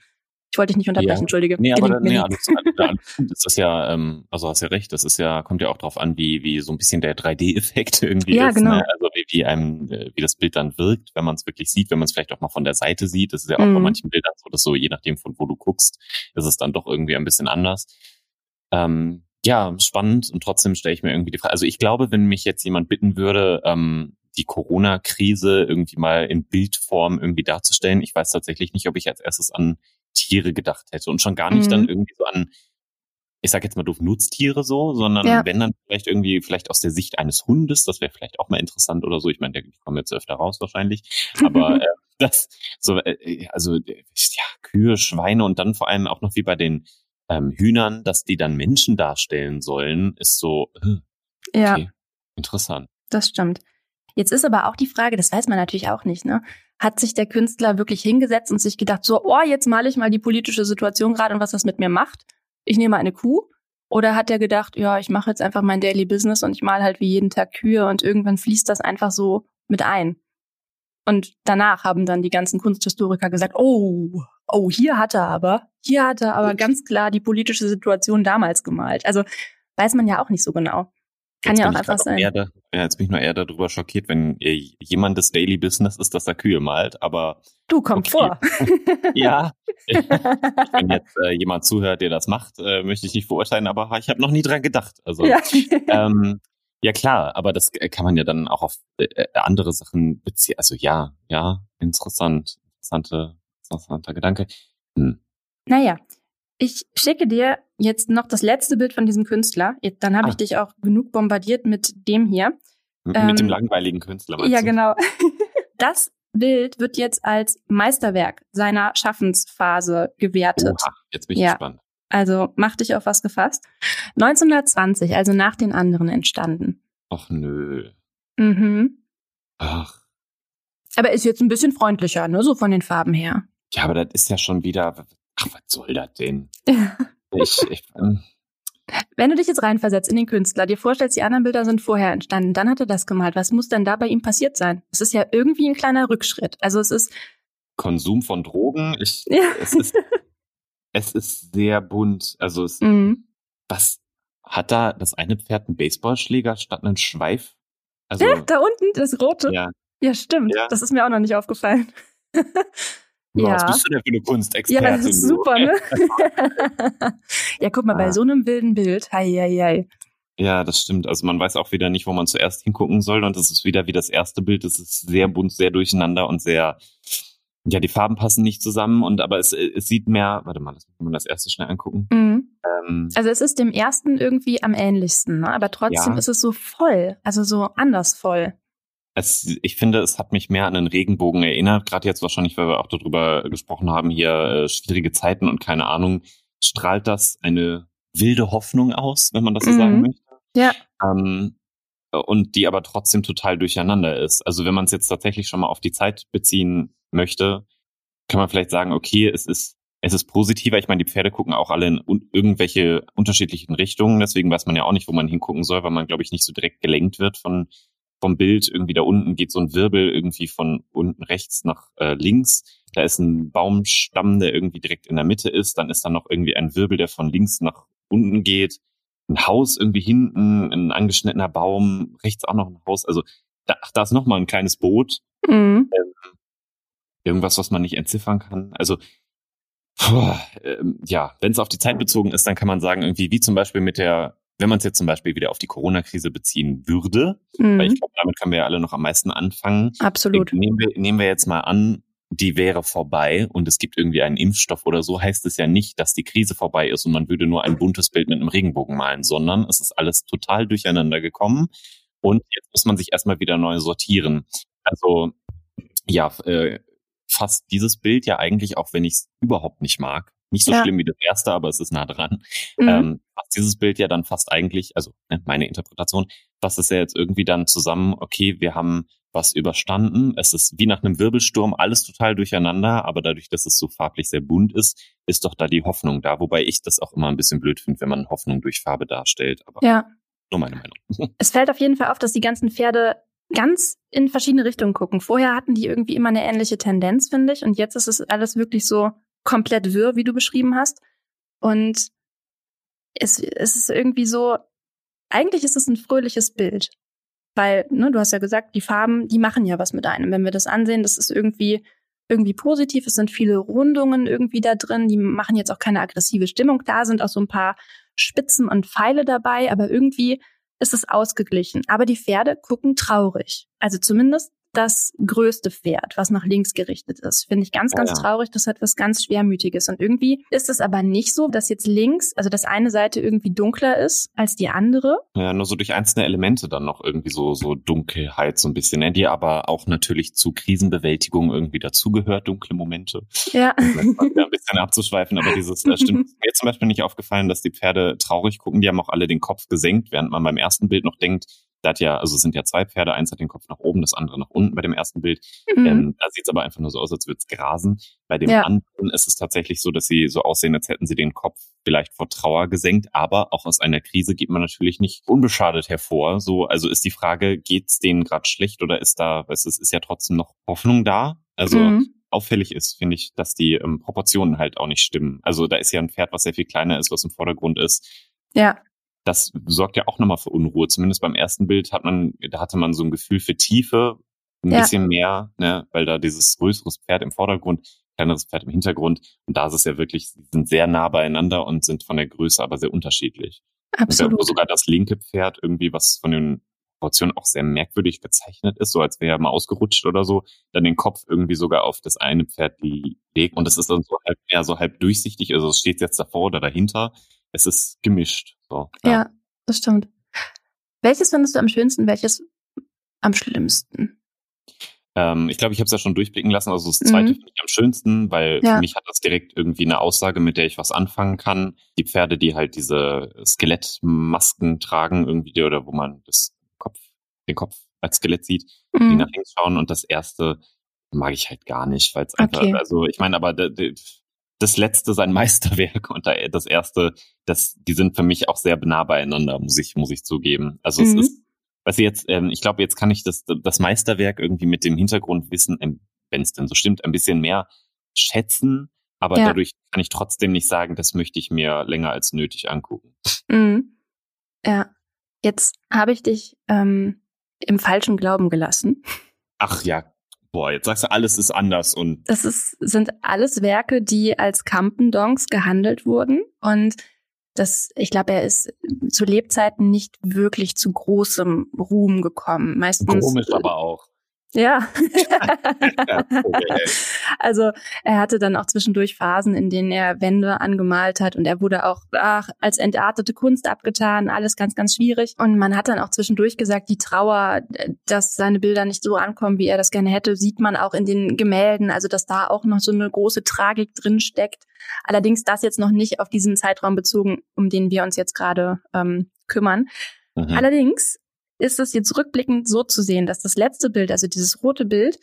Ich wollte dich nicht unterbrechen, ja. entschuldige. Nee, aber nee, alles, alles, das ist ja, ähm, also hast ja recht, das ist ja, kommt ja auch drauf an, wie, wie so ein bisschen der 3D-Effekt [LAUGHS] irgendwie ja, ist. Genau. Ne? Also wie, wie einem, äh, wie das Bild dann wirkt, wenn man es wirklich sieht, wenn man es vielleicht auch mal von der Seite sieht. Das ist ja auch mhm. bei manchen Bildern so, dass so, je nachdem von wo du guckst, ist es dann doch irgendwie ein bisschen anders. Ähm, ja, spannend und trotzdem stelle ich mir irgendwie die Frage. Also ich glaube, wenn mich jetzt jemand bitten würde, ähm, die Corona-Krise irgendwie mal in Bildform irgendwie darzustellen. Ich weiß tatsächlich nicht, ob ich als erstes an Tiere gedacht hätte und schon gar nicht mhm. dann irgendwie so an, ich sag jetzt mal doof, Nutztiere so, sondern ja. wenn dann vielleicht irgendwie, vielleicht aus der Sicht eines Hundes, das wäre vielleicht auch mal interessant oder so. Ich meine, die kommen jetzt öfter raus wahrscheinlich, aber [LAUGHS] äh, das so, äh, also ja, Kühe, Schweine und dann vor allem auch noch wie bei den ähm, Hühnern, dass die dann Menschen darstellen sollen, ist so, äh, okay, ja. interessant. Das stimmt. Jetzt ist aber auch die Frage, das weiß man natürlich auch nicht, ne? Hat sich der Künstler wirklich hingesetzt und sich gedacht, so, oh, jetzt male ich mal die politische Situation gerade und was das mit mir macht? Ich nehme eine Kuh. Oder hat er gedacht, ja, ich mache jetzt einfach mein Daily Business und ich male halt wie jeden Tag Kühe und irgendwann fließt das einfach so mit ein. Und danach haben dann die ganzen Kunsthistoriker gesagt, oh, oh, hier hat er aber, hier hat er aber ganz klar die politische Situation damals gemalt. Also weiß man ja auch nicht so genau. Kann jetzt ja auch einfach sein. Da, ja, jetzt bin ich nur eher darüber schockiert, wenn jemand das Daily Business ist, dass er Kühe malt, aber. Du kommst okay. vor. [LAUGHS] [LAUGHS] ja. [LAUGHS] wenn jetzt äh, jemand zuhört, der das macht, äh, möchte ich nicht verurteilen, aber ich habe noch nie dran gedacht. Also, ja. ähm, ja klar, aber das äh, kann man ja dann auch auf äh, äh, andere Sachen beziehen. Also ja, ja, interessant, interessante, interessanter Gedanke. Hm. Naja, ich schicke dir jetzt noch das letzte Bild von diesem Künstler. Dann habe ah. ich dich auch genug bombardiert mit dem hier. M ähm, mit dem langweiligen Künstler. Ja, du? genau. [LAUGHS] Das Bild wird jetzt als Meisterwerk seiner Schaffensphase gewertet. Oha, jetzt bin ich ja. gespannt. Also mach dich auf was gefasst. 1920, also nach den anderen entstanden. Ach nö. Mhm. Ach. Aber ist jetzt ein bisschen freundlicher, ne, so von den Farben her. Ja, aber das ist ja schon wieder, ach, was soll das denn? [LAUGHS] ich, ich, ähm, wenn du dich jetzt reinversetzt in den Künstler, dir vorstellst, die anderen Bilder sind vorher entstanden, dann hat er das gemalt. Was muss denn da bei ihm passiert sein? Es ist ja irgendwie ein kleiner Rückschritt. Also es ist Konsum von Drogen. Ich, [LAUGHS] ja. es, ist, es ist sehr bunt. Also es, mhm. was hat da das eine Pferd einen Baseballschläger statt einen Schweif? Also, ja, da unten, das rote. Ja, ja stimmt. Ja. Das ist mir auch noch nicht aufgefallen. [LAUGHS] Ja. Was bist du denn für eine Kunstexpertin? Ja, das ist super, ne? [LAUGHS] [LAUGHS] ja, guck mal, ah. bei so einem wilden Bild, hei, hei, hei. Ja, das stimmt. Also man weiß auch wieder nicht, wo man zuerst hingucken soll. Und das ist wieder wie das erste Bild. Das ist sehr bunt, sehr durcheinander und sehr, ja, die Farben passen nicht zusammen. Und aber es, es sieht mehr, warte mal, lass mal das erste schnell angucken. Mhm. Ähm, also es ist dem ersten irgendwie am ähnlichsten, ne? aber trotzdem ja. ist es so voll, also so anders voll es, ich finde, es hat mich mehr an den Regenbogen erinnert, gerade jetzt wahrscheinlich, weil wir auch darüber gesprochen haben, hier äh, schwierige Zeiten und keine Ahnung, strahlt das eine wilde Hoffnung aus, wenn man das so mhm. sagen möchte. Ja. Ähm, und die aber trotzdem total durcheinander ist. Also wenn man es jetzt tatsächlich schon mal auf die Zeit beziehen möchte, kann man vielleicht sagen, okay, es ist es ist positiver. Ich meine, die Pferde gucken auch alle in un irgendwelche unterschiedlichen Richtungen. Deswegen weiß man ja auch nicht, wo man hingucken soll, weil man, glaube ich, nicht so direkt gelenkt wird von vom Bild irgendwie da unten geht so ein Wirbel irgendwie von unten rechts nach äh, links. Da ist ein Baumstamm, der irgendwie direkt in der Mitte ist. Dann ist da noch irgendwie ein Wirbel, der von links nach unten geht. Ein Haus irgendwie hinten, ein angeschnittener Baum, rechts auch noch ein Haus. Also da, da ist noch mal ein kleines Boot. Mhm. Ähm, irgendwas, was man nicht entziffern kann. Also puh, ähm, ja, wenn es auf die Zeit bezogen ist, dann kann man sagen, irgendwie wie zum Beispiel mit der wenn man es jetzt zum Beispiel wieder auf die Corona-Krise beziehen würde, mhm. weil ich glaube, damit können wir ja alle noch am meisten anfangen. Absolut. Nehmen wir, nehmen wir jetzt mal an, die wäre vorbei und es gibt irgendwie einen Impfstoff oder so, heißt es ja nicht, dass die Krise vorbei ist und man würde nur ein buntes Bild mit einem Regenbogen malen, sondern es ist alles total durcheinander gekommen und jetzt muss man sich erstmal wieder neu sortieren. Also ja, äh, fast dieses Bild ja eigentlich, auch wenn ich es überhaupt nicht mag, nicht so ja. schlimm wie das erste, aber es ist nah dran. Mhm. Ähm, was dieses Bild ja dann fast eigentlich, also ne, meine Interpretation, was ist ja jetzt irgendwie dann zusammen, okay, wir haben was überstanden. Es ist wie nach einem Wirbelsturm alles total durcheinander, aber dadurch, dass es so farblich sehr bunt ist, ist doch da die Hoffnung da. Wobei ich das auch immer ein bisschen blöd finde, wenn man Hoffnung durch Farbe darstellt. Aber ja. nur meine Meinung. [LAUGHS] Es fällt auf jeden Fall auf, dass die ganzen Pferde ganz in verschiedene Richtungen gucken. Vorher hatten die irgendwie immer eine ähnliche Tendenz, finde ich. Und jetzt ist es alles wirklich so komplett wirr, wie du beschrieben hast. Und es, es ist irgendwie so, eigentlich ist es ein fröhliches Bild. Weil, ne, du hast ja gesagt, die Farben, die machen ja was mit einem. Wenn wir das ansehen, das ist irgendwie, irgendwie positiv. Es sind viele Rundungen irgendwie da drin. Die machen jetzt auch keine aggressive Stimmung. Da sind auch so ein paar Spitzen und Pfeile dabei, aber irgendwie ist es ausgeglichen. Aber die Pferde gucken traurig. Also zumindest das größte Pferd, was nach links gerichtet ist. Finde ich ganz, ganz ja. traurig. Das hat was ganz Schwermütiges. Und irgendwie ist es aber nicht so, dass jetzt links, also dass eine Seite irgendwie dunkler ist als die andere. Ja, nur so durch einzelne Elemente dann noch irgendwie so, so Dunkelheit so ein bisschen, ne? die aber auch natürlich zu Krisenbewältigung irgendwie dazugehört, dunkle Momente. Ja. ein bisschen abzuschweifen, aber dieses äh, stimmt mir zum Beispiel nicht aufgefallen, dass die Pferde traurig gucken. Die haben auch alle den Kopf gesenkt, während man beim ersten Bild noch denkt, da hat ja, also es sind ja zwei Pferde, eins hat den Kopf nach oben, das andere nach unten bei dem ersten Bild. Mhm. Ähm, da sieht es aber einfach nur so aus, als würde es grasen. Bei dem ja. anderen ist es tatsächlich so, dass sie so aussehen, als hätten sie den Kopf vielleicht vor Trauer gesenkt, aber auch aus einer Krise geht man natürlich nicht unbeschadet hervor. So, also ist die Frage, geht's denen gerade schlecht oder ist da, es ist, ist ja trotzdem noch Hoffnung da? Also mhm. auffällig ist, finde ich, dass die ähm, Proportionen halt auch nicht stimmen. Also da ist ja ein Pferd, was sehr viel kleiner ist, was im Vordergrund ist. Ja das sorgt ja auch nochmal für Unruhe. Zumindest beim ersten Bild hat man, da hatte man so ein Gefühl für Tiefe, ein ja. bisschen mehr, ne, weil da dieses größeres Pferd im Vordergrund, kleineres Pferd im Hintergrund. Und da ist es ja wirklich, sie sind sehr nah beieinander und sind von der Größe aber sehr unterschiedlich. Absolut. sogar das linke Pferd irgendwie, was von den Proportionen auch sehr merkwürdig gezeichnet ist, so als wäre er mal ausgerutscht oder so, dann den Kopf irgendwie sogar auf das eine Pferd legt. Und das ist dann so halb, eher so halb durchsichtig, also es steht jetzt davor oder dahinter. Es ist gemischt. So, ja. ja, das stimmt. Welches findest du am schönsten, welches am schlimmsten? Ähm, ich glaube, ich habe es ja schon durchblicken lassen. Also das zweite mhm. finde ich am schönsten, weil ja. für mich hat das direkt irgendwie eine Aussage, mit der ich was anfangen kann. Die Pferde, die halt diese Skelettmasken tragen, irgendwie, oder wo man das Kopf, den Kopf als Skelett sieht, mhm. die nach links schauen. Und das erste mag ich halt gar nicht, weil es einfach, okay. also ich meine, aber das letzte sein [LAUGHS] Meisterwerk und das erste, das, die sind für mich auch sehr nah beieinander, muss ich, muss ich zugeben. Also mhm. es ist, was jetzt, ähm, ich glaube, jetzt kann ich das, das Meisterwerk irgendwie mit dem Hintergrundwissen, ähm, wenn es denn so stimmt, ein bisschen mehr schätzen, aber ja. dadurch kann ich trotzdem nicht sagen, das möchte ich mir länger als nötig angucken. Mhm. Ja, jetzt habe ich dich ähm, im falschen Glauben gelassen. Ach ja, boah, jetzt sagst du, alles ist anders und. Das ist, sind alles Werke, die als Campendonks gehandelt wurden und das, ich glaube, er ist zu Lebzeiten nicht wirklich zu großem Ruhm gekommen. Meistens. Komisch aber auch. Ja. [LAUGHS] also er hatte dann auch zwischendurch Phasen, in denen er Wände angemalt hat und er wurde auch ach, als entartete Kunst abgetan, alles ganz, ganz schwierig. Und man hat dann auch zwischendurch gesagt, die Trauer, dass seine Bilder nicht so ankommen, wie er das gerne hätte, sieht man auch in den Gemälden, also dass da auch noch so eine große Tragik drin steckt. Allerdings das jetzt noch nicht auf diesen Zeitraum bezogen, um den wir uns jetzt gerade ähm, kümmern. Mhm. Allerdings ist es jetzt rückblickend so zu sehen, dass das letzte Bild, also dieses rote Bild,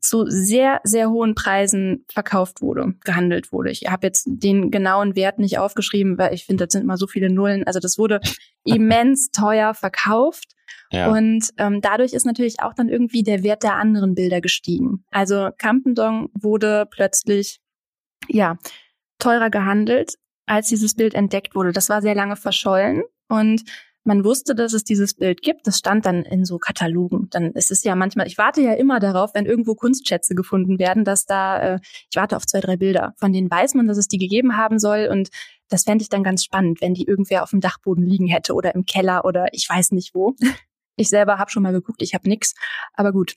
zu sehr, sehr hohen Preisen verkauft wurde, gehandelt wurde. Ich habe jetzt den genauen Wert nicht aufgeschrieben, weil ich finde, das sind immer so viele Nullen. Also das wurde [LAUGHS] immens teuer verkauft. Ja. Und ähm, dadurch ist natürlich auch dann irgendwie der Wert der anderen Bilder gestiegen. Also Campendong wurde plötzlich, ja, teurer gehandelt, als dieses Bild entdeckt wurde. Das war sehr lange verschollen und man wusste, dass es dieses Bild gibt. Das stand dann in so Katalogen. Dann ist es ja manchmal, ich warte ja immer darauf, wenn irgendwo Kunstschätze gefunden werden, dass da, äh, ich warte auf zwei, drei Bilder. Von denen weiß man, dass es die gegeben haben soll. Und das fände ich dann ganz spannend, wenn die irgendwer auf dem Dachboden liegen hätte oder im Keller oder ich weiß nicht wo. [LAUGHS] Ich selber habe schon mal geguckt, ich habe nix. Aber gut.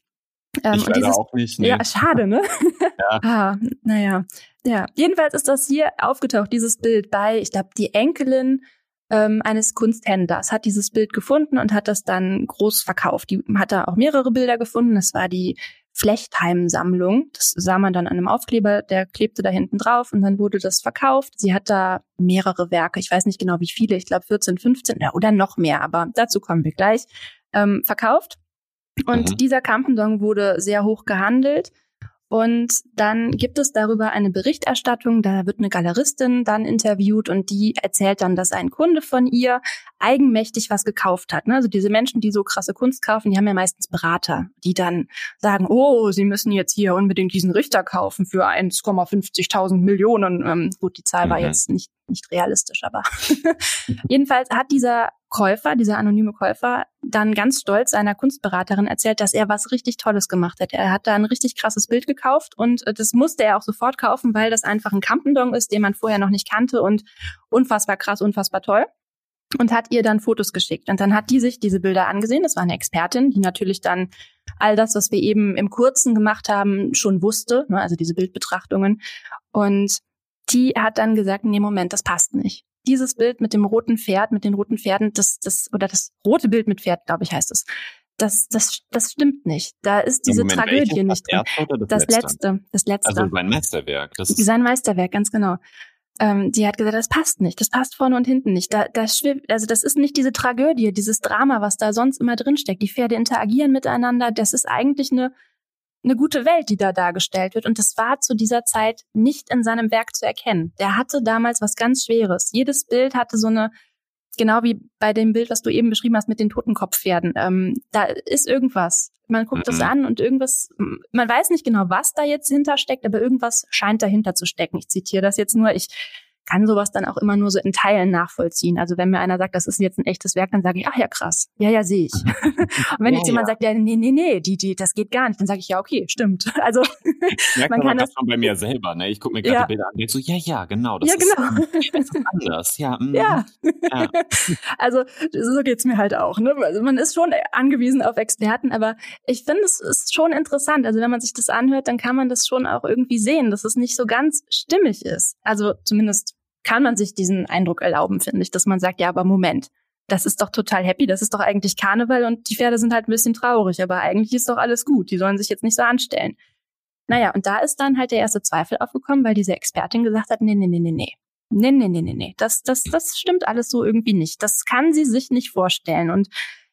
Ähm, ich und dieses, auch nicht. Nee. Ja, schade, ne? [LAUGHS] ja. ah, naja. Ja, jedenfalls ist das hier aufgetaucht, dieses Bild bei, ich glaube, die Enkelin ähm, eines Kunsthändlers hat dieses Bild gefunden und hat das dann groß verkauft. Die hat da auch mehrere Bilder gefunden. Das war die Flechtheim-Sammlung. Das sah man dann an einem Aufkleber, der klebte da hinten drauf und dann wurde das verkauft. Sie hat da mehrere Werke, ich weiß nicht genau wie viele, ich glaube 14, 15 oder noch mehr, aber dazu kommen wir gleich, ähm, verkauft. Und mhm. dieser Campendong wurde sehr hoch gehandelt. Und dann gibt es darüber eine Berichterstattung, da wird eine Galeristin dann interviewt und die erzählt dann, dass ein Kunde von ihr eigenmächtig was gekauft hat. Ne? Also diese Menschen, die so krasse Kunst kaufen, die haben ja meistens Berater, die dann sagen, oh, sie müssen jetzt hier unbedingt diesen Richter kaufen für 1,50.000 Millionen. Ähm, gut, die Zahl war mhm. jetzt nicht, nicht realistisch, aber [LAUGHS] jedenfalls hat dieser Käufer, dieser anonyme Käufer, dann ganz stolz seiner Kunstberaterin erzählt, dass er was richtig Tolles gemacht hat. Er hat da ein richtig krasses Bild gekauft und äh, das musste er auch sofort kaufen, weil das einfach ein Campendong ist, den man vorher noch nicht kannte und unfassbar krass, unfassbar toll. Und hat ihr dann Fotos geschickt. Und dann hat die sich diese Bilder angesehen. Das war eine Expertin, die natürlich dann all das, was wir eben im Kurzen gemacht haben, schon wusste, ne, also diese Bildbetrachtungen. Und die hat dann gesagt, nee, Moment, das passt nicht dieses Bild mit dem roten Pferd, mit den roten Pferden, das, das, oder das rote Bild mit Pferd, glaube ich, heißt es. Das, das, das stimmt nicht. Da ist diese Moment, Tragödie nicht drin. Das, das letzte? letzte? Das letzte. Also sein Meisterwerk. Das ist sein Meisterwerk, ganz genau. Ähm, die hat gesagt, das passt nicht, das passt vorne und hinten nicht. Da, da schwimmt, also das ist nicht diese Tragödie, dieses Drama, was da sonst immer drin steckt. Die Pferde interagieren miteinander. Das ist eigentlich eine eine gute Welt, die da dargestellt wird. Und das war zu dieser Zeit nicht in seinem Werk zu erkennen. Der hatte damals was ganz Schweres. Jedes Bild hatte so eine, genau wie bei dem Bild, was du eben beschrieben hast mit den Totenkopfpferden. Ähm, da ist irgendwas. Man guckt mhm. das an und irgendwas, man weiß nicht genau, was da jetzt hintersteckt, aber irgendwas scheint dahinter zu stecken. Ich zitiere das jetzt nur. Ich kann sowas dann auch immer nur so in Teilen nachvollziehen. Also wenn mir einer sagt, das ist jetzt ein echtes Werk, dann sage ich, ach ja, krass. Ja, ja, sehe ich. [LAUGHS] Und wenn ja, jetzt jemand ja. sagt, ja, nee, nee, nee, die, die, das geht gar nicht, dann sage ich, ja, okay, stimmt. [LAUGHS] Also man kann das schon bei mir selber, ne? Ich gucke mir gerade ja. Bilder an und so, ja, ja, genau, das, ja, genau. Ist, das ist anders. Ja, [LAUGHS] mm, ja. ja. Also so geht's mir halt auch. Ne? Also man ist schon angewiesen auf Experten, aber ich finde, es ist schon interessant. Also wenn man sich das anhört, dann kann man das schon auch irgendwie sehen, dass es nicht so ganz stimmig ist. Also zumindest kann man sich diesen Eindruck erlauben, finde ich, dass man sagt, ja, aber Moment, das ist doch total happy, das ist doch eigentlich Karneval und die Pferde sind halt ein bisschen traurig, aber eigentlich ist doch alles gut, die sollen sich jetzt nicht so anstellen. Naja, und da ist dann halt der erste Zweifel aufgekommen, weil diese Expertin gesagt hat, nee, nee, nee, nee, nee. Nee, nee, nee, nee, nee. Das, das, das stimmt alles so irgendwie nicht. Das kann sie sich nicht vorstellen. Und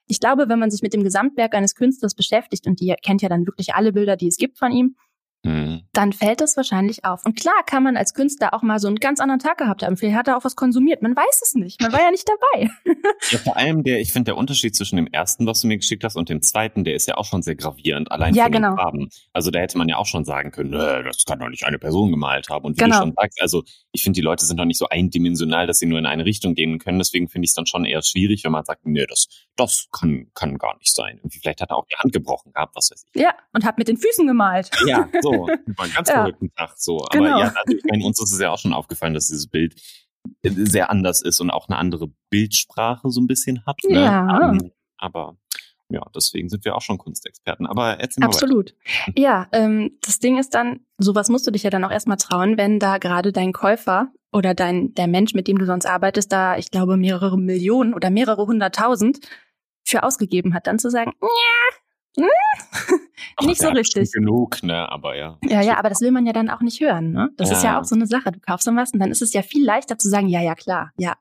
ich glaube, wenn man sich mit dem Gesamtwerk eines Künstlers beschäftigt, und die kennt ja dann wirklich alle Bilder, die es gibt von ihm, Mhm. dann fällt das wahrscheinlich auf. Und klar kann man als Künstler auch mal so einen ganz anderen Tag gehabt haben. Vielleicht hat er auch was konsumiert. Man weiß es nicht. Man war ja nicht dabei. [LAUGHS] ja, vor allem der, ich finde der Unterschied zwischen dem ersten, was du mir geschickt hast, und dem zweiten, der ist ja auch schon sehr gravierend. Allein ja, von genau. den Farben. Also da hätte man ja auch schon sagen können, das kann doch nicht eine Person gemalt haben. Und wie genau. du schon sagst, also ich finde, die Leute sind doch nicht so eindimensional, dass sie nur in eine Richtung gehen können. Deswegen finde ich es dann schon eher schwierig, wenn man sagt, nee, das, das kann, kann gar nicht sein. Irgendwie vielleicht hat er auch die Hand gebrochen gehabt, was weiß ich. Ja, und hat mit den Füßen gemalt. Ja, so. [LAUGHS] War ein ganz ja. verrückten Tag so. Aber genau. ja, also ich meine, uns ist es ja auch schon aufgefallen, dass dieses Bild sehr anders ist und auch eine andere Bildsprache so ein bisschen hat. Ne? Ja. Um, aber ja, deswegen sind wir auch schon Kunstexperten. Aber erzähl mal Absolut. Weiter. Ja, ähm, das Ding ist dann, sowas musst du dich ja dann auch erstmal trauen, wenn da gerade dein Käufer oder dein der Mensch, mit dem du sonst arbeitest, da ich glaube mehrere Millionen oder mehrere hunderttausend für ausgegeben hat, dann zu sagen, ja, hm, [LAUGHS] Ach, nicht so richtig. Genug, ne? Aber ja. Ja, ja, aber das will man ja dann auch nicht hören. Ne? Das ist ja Ja. auch so eine Sache. Du kaufst dann was und dann ist es ja viel leichter zu sagen, ja, ja, klar, ja.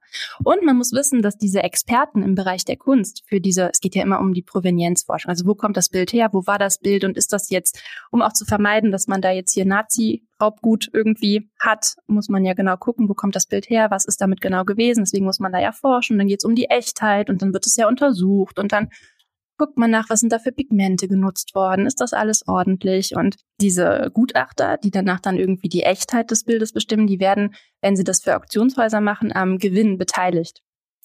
Und man muss wissen, dass diese Experten im Bereich der Kunst für diese, es geht ja immer um die Provenienzforschung. Also wo kommt das Bild her? Wo war das Bild? Und ist das jetzt, um auch zu vermeiden, dass man da jetzt hier Nazi-Raubgut irgendwie hat, muss man ja genau gucken, wo kommt das Bild her? Was ist damit genau gewesen? Deswegen muss man da ja forschen. Dann geht es um die Echtheit und dann wird es ja untersucht und dann guckt man nach, was sind da für Pigmente genutzt worden, ist das alles ordentlich? Und diese Gutachter, die danach dann irgendwie die Echtheit des Bildes bestimmen, die werden, wenn sie das für Auktionshäuser machen, am Gewinn beteiligt.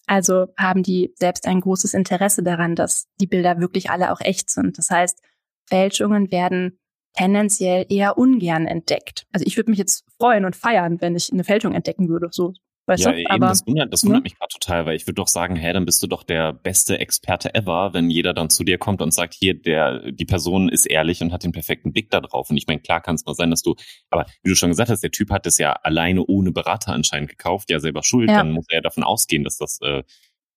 Also haben die selbst ein großes Interesse daran, dass die Bilder wirklich alle auch echt sind. Das heißt, Fälschungen werden tendenziell eher ungern entdeckt. Also ich würde mich jetzt freuen und feiern, wenn ich eine Fälschung entdecken würde, so, weißt ja, du? eben, Aber das wundert, das wundert ne? mich gerade total, weil ich würde doch sagen, hä, dann bist du doch der beste Experte ever, wenn jeder dann zu dir kommt und sagt, hier, der, die Person ist ehrlich und hat den perfekten Blick da drauf. Und ich meine, klar kann es mal sein, dass du, aber wie du schon gesagt hast, der Typ hat das ja alleine ohne Berater anscheinend gekauft, ja selber schuld, Ja. dann muss er ja davon ausgehen, dass das, äh,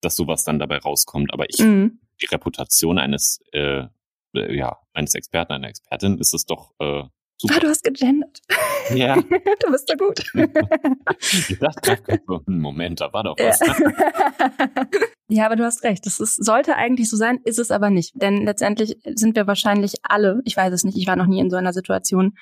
dass sowas dann dabei rauskommt. Aber ich, Mhm. die Reputation eines, äh, äh, ja, eines Experten, einer Expertin ist es doch äh, super. Ah, du hast gegendert. ja, [LAUGHS] du bist so gut. [LAUGHS] ich dachte gerade so, hm, Moment, da war doch was. [LAUGHS] ja, aber du hast recht. Das ist, sollte eigentlich so sein, ist es aber nicht. Denn letztendlich sind wir wahrscheinlich alle, ich weiß es nicht, ich war noch nie in so einer Situation,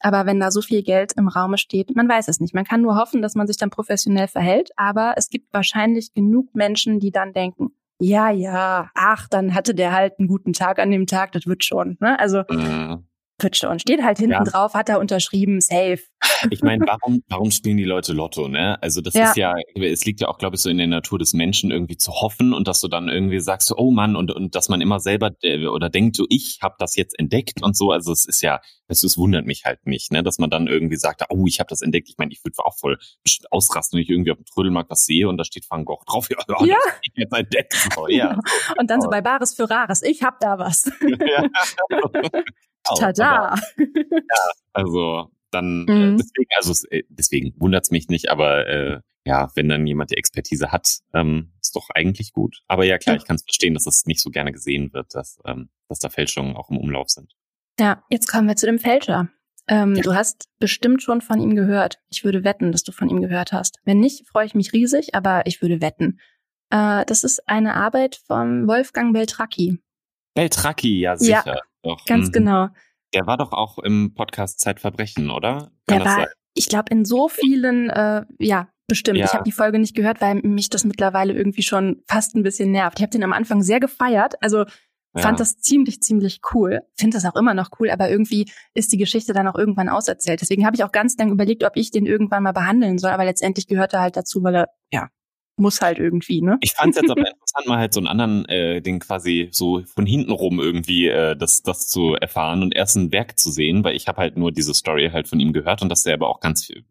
aber wenn da so viel Geld im Raume steht, man weiß es nicht. Man kann nur hoffen, dass man sich dann professionell verhält, aber es gibt wahrscheinlich genug Menschen, die dann denken, ja, ja, ach, dann hatte der halt einen guten Tag an dem Tag, das wird schon. Ne? Also Äh, wird schon. Steht halt hinten Ja. drauf, hat er unterschrieben, safe. Ich meine, warum, warum spielen die Leute Lotto, ne? Also das Ja. ist ja, es liegt ja auch, glaube ich, so in der Natur des Menschen, irgendwie zu hoffen und dass du dann irgendwie sagst, oh Mann, und, und dass man immer selber äh, oder denkt, so, ich habe das jetzt entdeckt und so. Also es ist ja, es, es wundert mich halt nicht, ne? Dass man dann irgendwie sagt, oh, ich habe das entdeckt. Ich meine, ich würde auch voll bestimmt ausrasten, wenn ich irgendwie auf dem Trödelmarkt was sehe und da steht Van Gogh drauf. [LAUGHS] Ja, ja, Ja. das ich jetzt entdeckt. [LAUGHS] So, ja. Und dann so Aber- bei Bares für Rares, ich hab da was. [LAUGHS] ja. Tada. [LAUGHS] Also dann Mhm. äh, deswegen, also es, äh, deswegen wundert's mich nicht, aber äh, ja, wenn dann jemand die Expertise hat, ähm, ist doch eigentlich gut. Aber ja klar, Ja. ich kann es verstehen, dass es nicht so gerne gesehen wird, dass, ähm, dass da Fälschungen auch im Umlauf sind. Ja, jetzt kommen wir zu dem Fälscher. Ähm, Ja. Du hast bestimmt schon von ihm gehört. Ich würde wetten, dass du von ihm gehört hast. Wenn nicht, freue ich mich riesig, aber ich würde wetten. Äh, das ist eine Arbeit von Wolfgang Beltracchi. Beltracchi, ja Ja, sicher. Doch. Ganz Mhm. genau. Der war doch auch im Podcast Zeitverbrechen, oder? Der Kann das war, sein? ich glaube, in so vielen, äh, ja, bestimmt. Ja. Ich habe die Folge nicht gehört, weil mich das mittlerweile irgendwie schon fast ein bisschen nervt. Ich habe den am Anfang sehr gefeiert. Also fand Ja. das ziemlich, ziemlich cool. Finde das auch immer noch cool, aber irgendwie ist die Geschichte dann auch irgendwann auserzählt. Deswegen habe ich auch ganz lang überlegt, ob ich den irgendwann mal behandeln soll, aber letztendlich gehört er halt dazu, weil er, ja, muss halt irgendwie, ne? Ich fand es jetzt aber [LAUGHS] interessant, mal halt so einen anderen, äh, den quasi so von hinten rum irgendwie äh, das, das zu erfahren und erst ein Werk zu sehen, weil ich habe halt nur diese Story halt von ihm gehört und dass er aber auch ganz viel,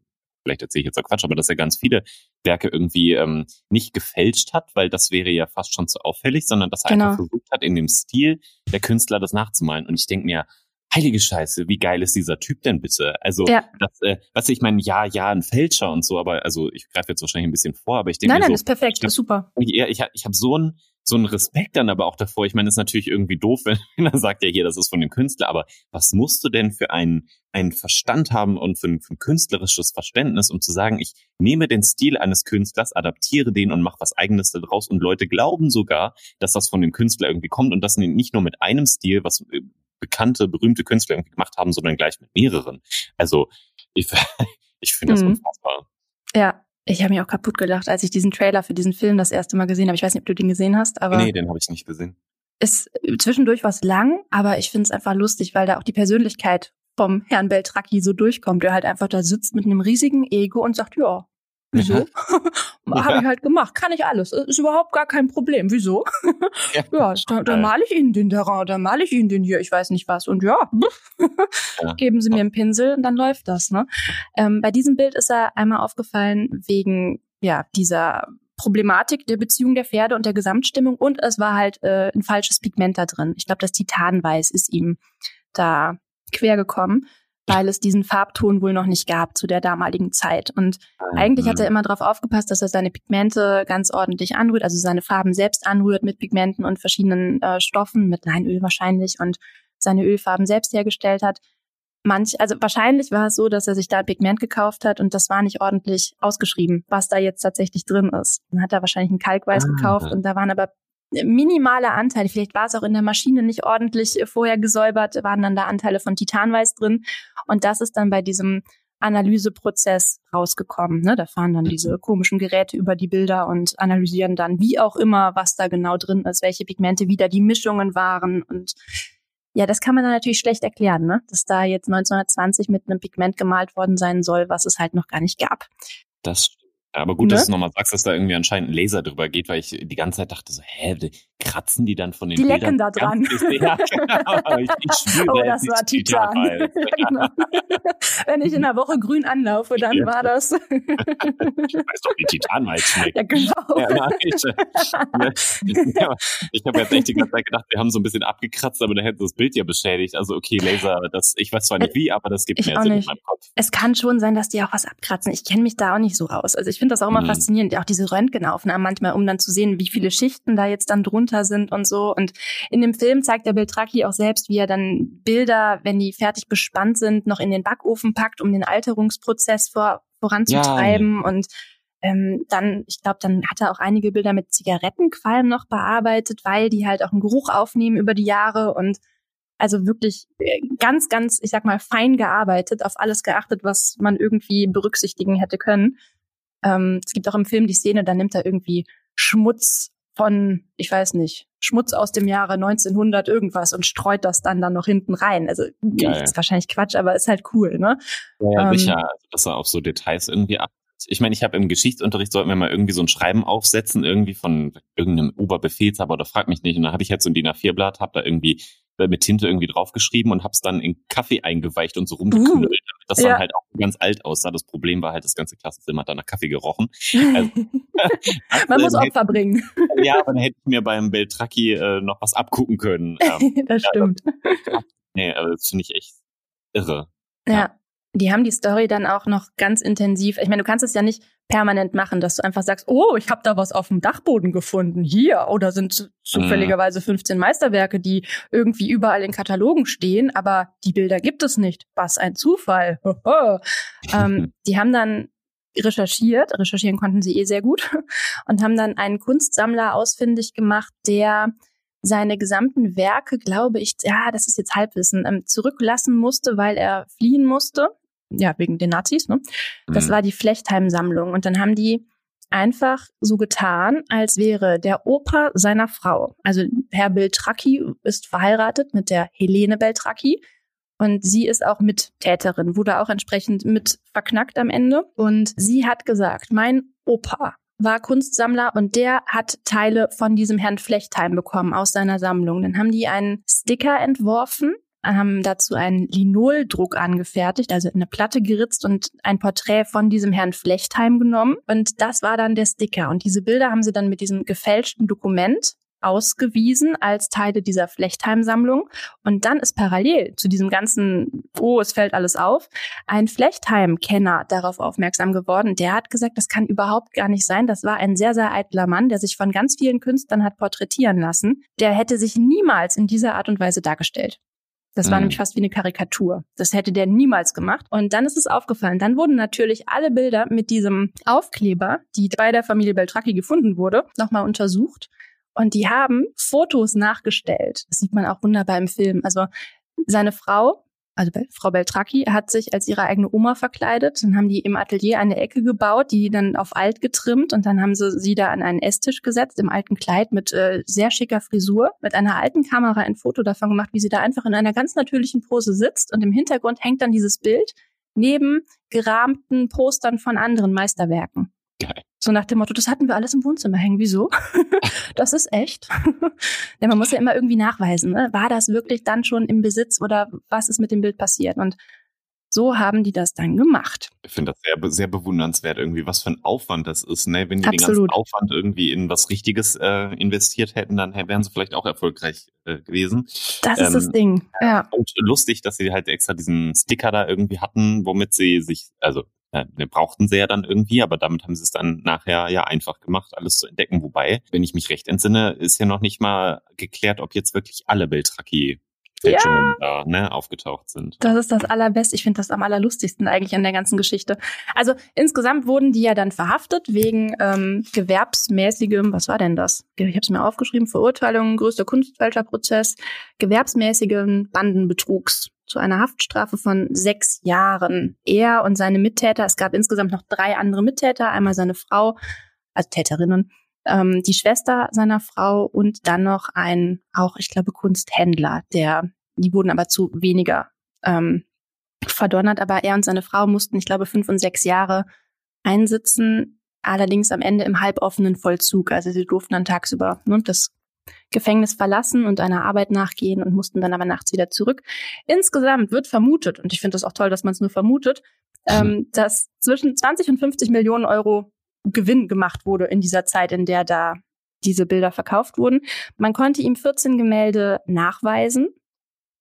vielleicht erzähle ich jetzt auch Quatsch, aber dass er ganz viele Werke irgendwie ähm, nicht gefälscht hat, weil das wäre ja fast schon zu auffällig, sondern dass er Genau. einfach versucht hat, in dem Stil der Künstler das nachzumalen. Und ich denke mir, heilige Scheiße, wie geil ist dieser Typ denn bitte? Also, Ja. das, äh, was ich meine, ja, ja, ein Fälscher und so, aber also ich greife jetzt wahrscheinlich ein bisschen vor, aber ich denke Nein, nein, so, ist perfekt, ich ist super. ich, ich, ich habe so einen so Respekt dann aber auch davor. Ich meine, ist natürlich irgendwie doof, wenn [LAUGHS] er sagt, ja, hier, das ist von dem Künstler, aber was musst du denn für einen, einen Verstand haben und für ein, für ein künstlerisches Verständnis, um zu sagen, ich nehme den Stil eines Künstlers, adaptiere den und mache was eigenes daraus und Leute glauben sogar, dass das von dem Künstler irgendwie kommt und das nicht nur mit einem Stil, was äh, bekannte, berühmte Künstler irgendwie gemacht haben, sondern gleich mit mehreren. Also ich, [LAUGHS] ich finde das Mhm. unfassbar. Ja, ich habe mich auch kaputt gelacht, als ich diesen Trailer für diesen Film das erste Mal gesehen habe. Ich weiß nicht, ob du den gesehen hast, aber nee, den habe ich nicht gesehen. ist zwischendurch was lang, aber ich finde es einfach lustig, weil da auch die Persönlichkeit vom Herrn Beltracchi so durchkommt, der halt einfach da sitzt mit einem riesigen Ego und sagt, ja, wieso? [LAUGHS] Habe ich halt gemacht, kann ich alles, ist überhaupt gar kein Problem. Wieso? Ja. [LAUGHS] Ja, da, da male ich Ihnen den Terrain, da male ich Ihnen den hier, ich weiß nicht was. Und ja, [LAUGHS] Ja. geben Sie mir einen Pinsel und dann läuft das. Ne? Ähm, bei diesem Bild ist er einmal aufgefallen wegen ja dieser Problematik der Beziehung der Pferde und der Gesamtstimmung und es war halt äh, ein falsches Pigment da drin. Ich glaube, das Titanweiß ist ihm da quer gekommen, weil es diesen Farbton wohl noch nicht gab zu der damaligen Zeit. Und eigentlich hat er immer darauf aufgepasst, dass er seine Pigmente ganz ordentlich anrührt, also seine Farben selbst anrührt mit Pigmenten und verschiedenen äh, Stoffen, mit Leinöl wahrscheinlich und seine Ölfarben selbst hergestellt hat. Manch, also wahrscheinlich war es so, dass er sich da ein Pigment gekauft hat und das war nicht ordentlich ausgeschrieben, was da jetzt tatsächlich drin ist. Dann hat er wahrscheinlich ein Kalkweiß ah, gekauft und da waren aber minimale Anteile, vielleicht war es auch in der Maschine nicht ordentlich vorher gesäubert, waren dann da Anteile von Titanweiß drin. Und das ist dann bei diesem Analyseprozess rausgekommen. Ne? Da fahren dann diese mhm. komischen Geräte über die Bilder und analysieren dann, wie auch immer, was da genau drin ist, welche Pigmente wieder die Mischungen waren. Und ja, das kann man dann natürlich schlecht erklären, ne? dass da jetzt 1920 mit einem Pigment gemalt worden sein soll, was es halt noch gar nicht gab. Das aber gut, ne? dass du nochmal sagst, dass da irgendwie anscheinend ein Laser drüber geht, weil ich die ganze Zeit dachte so, hä, kratzen die dann von den die Bildern? Die lecken da dran. Ja, [LAUGHS] genau. ich, ich spüre, oh, das war Titan. [LAUGHS] genau. [LAUGHS] Wenn ich in der Woche grün anlaufe, dann war das. ich weiß doch, wie Titan mal schmeckt. Ja, genau. Ja, ich, ja, ich habe jetzt echt die ganze Zeit gedacht, wir haben so ein bisschen abgekratzt, aber dann hätten das Bild ja beschädigt. Also okay, Laser, das, ich weiß zwar nicht wie, aber das gibt ich mehr Sinn nicht. in meinem Kopf. Es kann schon sein, dass die auch was abkratzen. Ich kenne mich da auch nicht so aus. Also ich finde das auch immer mhm. faszinierend, auch diese Röntgenaufnahmen manchmal, um dann zu sehen, wie viele Schichten da jetzt dann drunter sind und so. Und in dem Film zeigt der Beltraki auch selbst, wie er dann Bilder, wenn die fertig bespannt sind, noch in den Backofen packt, um den Alterungsprozess vor, voranzutreiben. Ja. Und ähm, dann, ich glaube, dann hat er auch einige Bilder mit Zigarettenqualm noch bearbeitet, weil die halt auch einen Geruch aufnehmen über die Jahre und also wirklich äh, ganz, ganz, ich sag mal, fein gearbeitet, auf alles geachtet, was man irgendwie berücksichtigen hätte können. Ähm, es gibt auch im Film die Szene, da nimmt er irgendwie Schmutz von, ich weiß nicht, Schmutz aus dem Jahre 1900 irgendwas und streut das dann dann noch hinten rein. Also Geil. ist wahrscheinlich Quatsch, aber ist halt cool, ne? Ja, ähm, sicher, also, dass er auf so Details irgendwie ab. Ich meine, ich habe im Geschichtsunterricht sollten wir mal irgendwie so ein Schreiben aufsetzen, irgendwie von irgendeinem Oberbefehlshaber oder frag mich nicht. Und dann habe ich jetzt so ein DIN A4-Blatt, habe da irgendwie äh, mit Tinte irgendwie draufgeschrieben und habe es dann in Kaffee eingeweicht und so rumgeknüllt, uh, damit das ja. dann halt auch ganz alt aussah. Das Problem war halt, das ganze Klassenzimmer hat dann nach Kaffee gerochen. Also, [LAUGHS] Man muss Opfer hätte, bringen. Ja, aber dann hätte ich mir beim Beltraki äh, noch was abgucken können. [LAUGHS] Ähm, das stimmt. Ja, [LAUGHS] nee, aber das finde ich echt irre. ja. ja die haben die Story dann auch noch ganz intensiv. Ich meine, du kannst es ja nicht permanent machen, dass du einfach sagst, oh, ich habe da was auf dem Dachboden gefunden, hier, oder sind zufälligerweise 15 Meisterwerke, die irgendwie überall in Katalogen stehen, aber die Bilder gibt es nicht. Was ein Zufall. [LAUGHS] ähm, [LAUGHS] die haben dann recherchiert, recherchieren konnten sie eh sehr gut, [LAUGHS] und haben dann einen Kunstsammler ausfindig gemacht, der seine gesamten Werke, glaube ich, ja, das ist jetzt Halbwissen, ähm, zurücklassen musste, weil er fliehen musste ja, wegen den Nazis, ne? Das mhm. war die Flechtheim-Sammlung. Und dann haben die einfach so getan, als wäre der Opa seiner Frau. Also Herr Beltracchi ist verheiratet mit der Helene Beltracchi. Und sie ist auch Mittäterin, wurde auch entsprechend mit verknackt am Ende. Und sie hat gesagt, mein Opa war Kunstsammler und der hat Teile von diesem Herrn Flechtheim bekommen aus seiner Sammlung. Dann haben die einen Sticker entworfen haben dazu einen Linoldruck angefertigt, also eine Platte geritzt und ein Porträt von diesem Herrn Flechtheim genommen. Und das war dann der Sticker. Und diese Bilder haben sie dann mit diesem gefälschten Dokument ausgewiesen als Teile dieser Flechtheim-Sammlung. Und dann ist parallel zu diesem ganzen, oh, es fällt alles auf, ein Flechtheim-Kenner darauf aufmerksam geworden. Der hat gesagt, das kann überhaupt gar nicht sein. Das war ein sehr, sehr eitler Mann, der sich von ganz vielen Künstlern hat porträtieren lassen. Der hätte sich niemals in dieser Art und Weise dargestellt. Das war mhm. nämlich fast wie eine Karikatur. Das hätte der niemals gemacht. Und dann ist es aufgefallen. Dann wurden natürlich alle Bilder mit diesem Aufkleber, die bei der Familie Beltracchi gefunden wurde, nochmal untersucht. Und die haben Fotos nachgestellt. Das sieht man auch wunderbar im Film. Also seine Frau also Frau Beltracchi hat sich als ihre eigene Oma verkleidet. Dann haben die im Atelier eine Ecke gebaut, die dann auf alt getrimmt und dann haben sie sie da an einen Esstisch gesetzt im alten Kleid mit äh, sehr schicker Frisur, mit einer alten Kamera ein Foto davon gemacht, wie sie da einfach in einer ganz natürlichen Pose sitzt und im Hintergrund hängt dann dieses Bild neben gerahmten Postern von anderen Meisterwerken. Geil. So nach dem Motto, das hatten wir alles im Wohnzimmer hängen. Wieso? [LAUGHS] das ist echt. [LAUGHS] Denn man muss ja immer irgendwie nachweisen, ne? war das wirklich dann schon im Besitz oder was ist mit dem Bild passiert? Und so haben die das dann gemacht. Ich finde das sehr, sehr bewundernswert irgendwie, was für ein Aufwand das ist. Ne? Wenn die Absolut. den ganzen Aufwand irgendwie in was Richtiges äh, investiert hätten, dann wären sie vielleicht auch erfolgreich äh, gewesen. Das ähm, ist das ähm, Ding, ja. Und lustig, dass sie halt extra diesen Sticker da irgendwie hatten, womit sie sich, also den brauchten sie ja dann irgendwie, aber damit haben sie es dann nachher ja einfach gemacht, alles zu entdecken. Wobei, wenn ich mich recht entsinne, ist ja noch nicht mal geklärt, ob jetzt wirklich alle Beltraki ja. da ne, aufgetaucht sind. Das ist das Allerbeste. Ich finde das am allerlustigsten eigentlich an der ganzen Geschichte. Also insgesamt wurden die ja dann verhaftet wegen ähm, gewerbsmäßigem, was war denn das? Ich habe es mir aufgeschrieben, Verurteilung, größter Kunstfälscherprozess, gewerbsmäßigen Bandenbetrugs zu einer Haftstrafe von sechs Jahren. Er und seine Mittäter, es gab insgesamt noch drei andere Mittäter, einmal seine Frau, also Täterinnen, ähm, die Schwester seiner Frau und dann noch ein, auch ich glaube, Kunsthändler, der, die wurden aber zu weniger ähm, verdonnert, aber er und seine Frau mussten, ich glaube, fünf und sechs Jahre einsitzen, allerdings am Ende im halboffenen Vollzug. Also sie durften dann tagsüber ne, das Gefängnis verlassen und einer Arbeit nachgehen und mussten dann aber nachts wieder zurück. Insgesamt wird vermutet, und ich finde das auch toll, dass man es nur vermutet, ähm, dass zwischen 20 und 50 Millionen Euro Gewinn gemacht wurde in dieser Zeit, in der da diese Bilder verkauft wurden. Man konnte ihm 14 Gemälde nachweisen.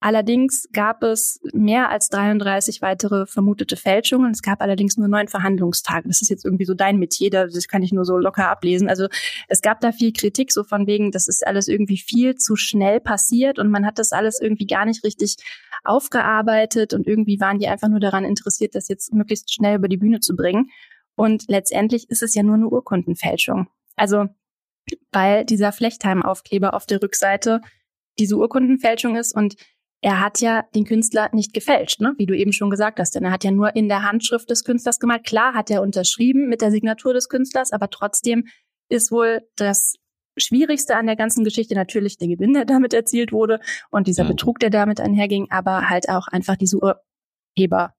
Allerdings gab es mehr als 33 weitere vermutete Fälschungen. Es gab allerdings nur neun Verhandlungstage. Das ist jetzt irgendwie so dein Metier, das kann ich nur so locker ablesen. Also es gab da viel Kritik, so von wegen, das ist alles irgendwie viel zu schnell passiert und man hat das alles irgendwie gar nicht richtig aufgearbeitet und irgendwie waren die einfach nur daran interessiert, das jetzt möglichst schnell über die Bühne zu bringen. Und letztendlich ist es ja nur eine Urkundenfälschung. Also weil dieser Flechtheim-Aufkleber auf der Rückseite diese Urkundenfälschung ist und er hat ja den Künstler nicht gefälscht, ne? wie du eben schon gesagt hast, denn er hat ja nur in der Handschrift des Künstlers gemalt. Klar hat er unterschrieben mit der Signatur des Künstlers, aber trotzdem ist wohl das Schwierigste an der ganzen Geschichte natürlich der Gewinn, der damit erzielt wurde und dieser mhm. Betrug, der damit einherging, aber halt auch einfach diese Urheber,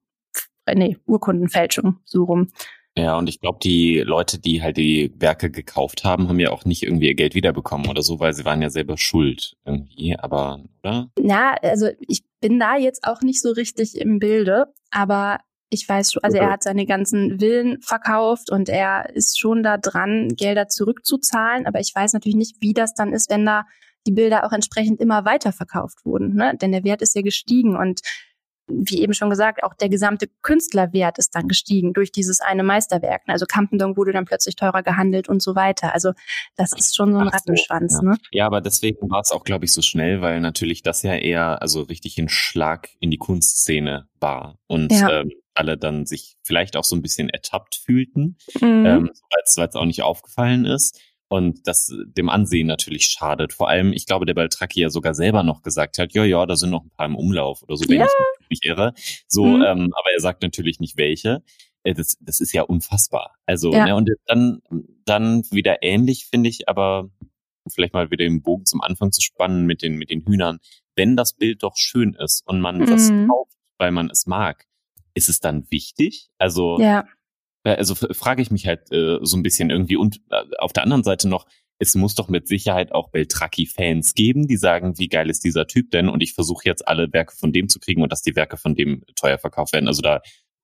nee, Urkundenfälschung so rum. Ja, und ich glaube, die Leute, die halt die Werke gekauft haben, haben ja auch nicht irgendwie ihr Geld wiederbekommen oder so, weil sie waren ja selber schuld irgendwie, aber, oder? Na, also ich bin da jetzt auch nicht so richtig im Bilde, aber ich weiß schon, also okay. er hat seine ganzen Villen verkauft und er ist schon da dran, Gelder zurückzuzahlen, aber ich weiß natürlich nicht, wie das dann ist, wenn da die Bilder auch entsprechend immer weiterverkauft wurden, ne? Denn der Wert ist ja gestiegen und wie eben schon gesagt, auch der gesamte Künstlerwert ist dann gestiegen durch dieses eine Meisterwerk. Also Campendong wurde dann plötzlich teurer gehandelt und so weiter. Also das ist schon so ein Ach Rattenschwanz. ja. Ne? ja, aber deswegen war es auch, glaube ich, so schnell, weil natürlich das ja eher also richtig ein Schlag in die Kunstszene war und ja. ähm, alle dann sich vielleicht auch so ein bisschen ertappt fühlten, mhm. ähm, weil es auch nicht aufgefallen ist und das dem Ansehen natürlich schadet. Vor allem, ich glaube, der Baltraki ja sogar selber noch gesagt hat, ja, ja, da sind noch ein paar im Umlauf oder so, wenn ja. ich mich irre. So, mhm. ähm, aber er sagt natürlich nicht welche. Äh, das, das ist ja unfassbar. Also, ja. ne, und dann, dann wieder ähnlich, finde ich, aber vielleicht mal wieder den Bogen zum Anfang zu spannen mit den, mit den Hühnern. Wenn das Bild doch schön ist und man mhm. das kauft, weil man es mag, ist es dann wichtig? Also, ja. Also frage ich mich halt äh, so ein bisschen irgendwie. Und äh, auf der anderen Seite noch, es muss doch mit Sicherheit auch Beltraki-Fans geben, die sagen, wie geil ist dieser Typ denn? Und ich versuche jetzt alle Werke von dem zu kriegen und dass die Werke von dem teuer verkauft werden. Also da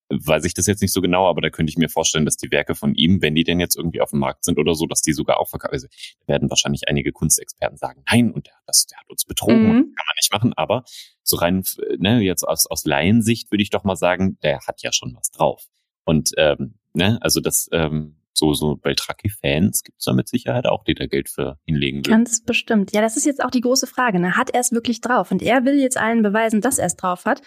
weiß ich das jetzt nicht so genau, aber da könnte ich mir vorstellen, dass die Werke von ihm, wenn die denn jetzt irgendwie auf dem Markt sind oder so, dass die sogar auch verkauft. Also werden wahrscheinlich einige Kunstexperten sagen, nein, und der, das, der hat uns betrogen, mhm. kann man nicht machen. Aber so rein, ne, jetzt aus, aus Laiensicht würde ich doch mal sagen, der hat ja schon was drauf. Und ähm, ne, also das ähm, so so Beltraki-Fans gibt es da mit Sicherheit auch, die da Geld für hinlegen würden. Ganz bestimmt. Ja, das ist jetzt auch die große Frage. Ne? Hat er es wirklich drauf? Und er will jetzt allen beweisen, dass er es drauf hat.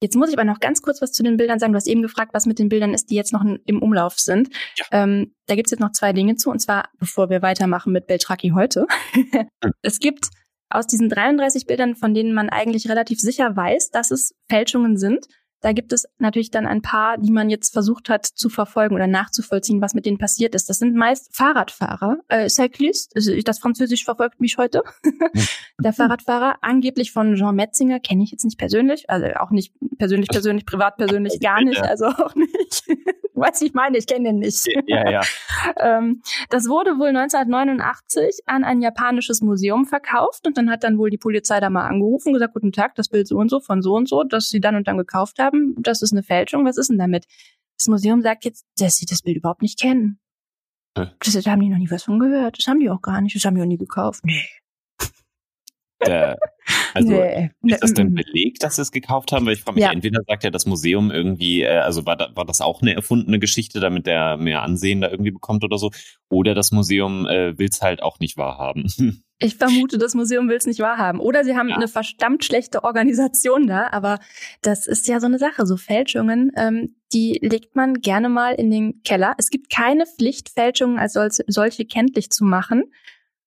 Jetzt muss ich aber noch ganz kurz was zu den Bildern sagen. Du hast eben gefragt, was mit den Bildern ist, die jetzt noch im Umlauf sind. Ja. Ähm, da gibt's jetzt noch zwei Dinge zu. Und zwar, bevor wir weitermachen mit Beltraki heute. Hm. [LAUGHS] Es gibt aus diesen 33 Bildern, von denen man eigentlich relativ sicher weiß, dass es Fälschungen sind, da gibt es natürlich dann ein paar, die man jetzt versucht hat zu verfolgen oder nachzuvollziehen, was mit denen passiert ist. Das sind meist Fahrradfahrer, äh, Cyclist, also das Französisch verfolgt mich heute. [LAUGHS] der Fahrradfahrer, angeblich von Jean Metzinger, kenne ich jetzt nicht persönlich, also auch nicht persönlich, persönlich, privat, persönlich gar nicht, also auch nicht. [LAUGHS] [LAUGHS] Weiß ich meine, ich kenne den nicht. Ja, ja. [LAUGHS] ähm, das wurde wohl 1989 an ein japanisches Museum verkauft und dann hat dann wohl die Polizei da mal angerufen und gesagt, guten Tag, das Bild so und so von so und so, das sie dann und dann gekauft haben, das ist eine Fälschung, was ist denn damit? Das Museum sagt jetzt, dass sie das Bild überhaupt nicht kennen. Das, da haben die noch nie was von gehört. Das haben die auch gar nicht. Das haben die auch nie gekauft. Nee. [LAUGHS] Der, also nee. ist das denn belegt, dass sie es gekauft haben? Weil ich frage mich, ja. entweder sagt ja das Museum irgendwie, äh, also war, da, war das auch eine erfundene Geschichte, damit der mehr Ansehen da irgendwie bekommt oder so, oder das Museum äh, will es halt auch nicht wahrhaben. [LAUGHS] Ich vermute, das Museum will es nicht wahrhaben. Oder sie haben ja. eine verdammt schlechte Organisation da, aber das ist ja so eine Sache. So Fälschungen, ähm, die legt man gerne mal in den Keller. Es gibt keine Pflicht, Fälschungen als solche kenntlich zu machen.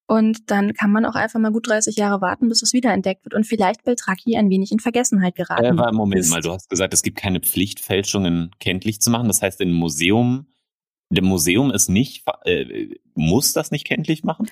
Und dann kann man auch einfach mal gut 30 Jahre warten, bis es wiederentdeckt wird und vielleicht Beltraki ein wenig in Vergessenheit geraten. Äh, war, Moment ist. mal, du hast gesagt, es gibt keine Pflicht, Fälschungen kenntlich zu machen. Das heißt, im Museum, dem Museum ist nicht, äh, muss das nicht kenntlich machen?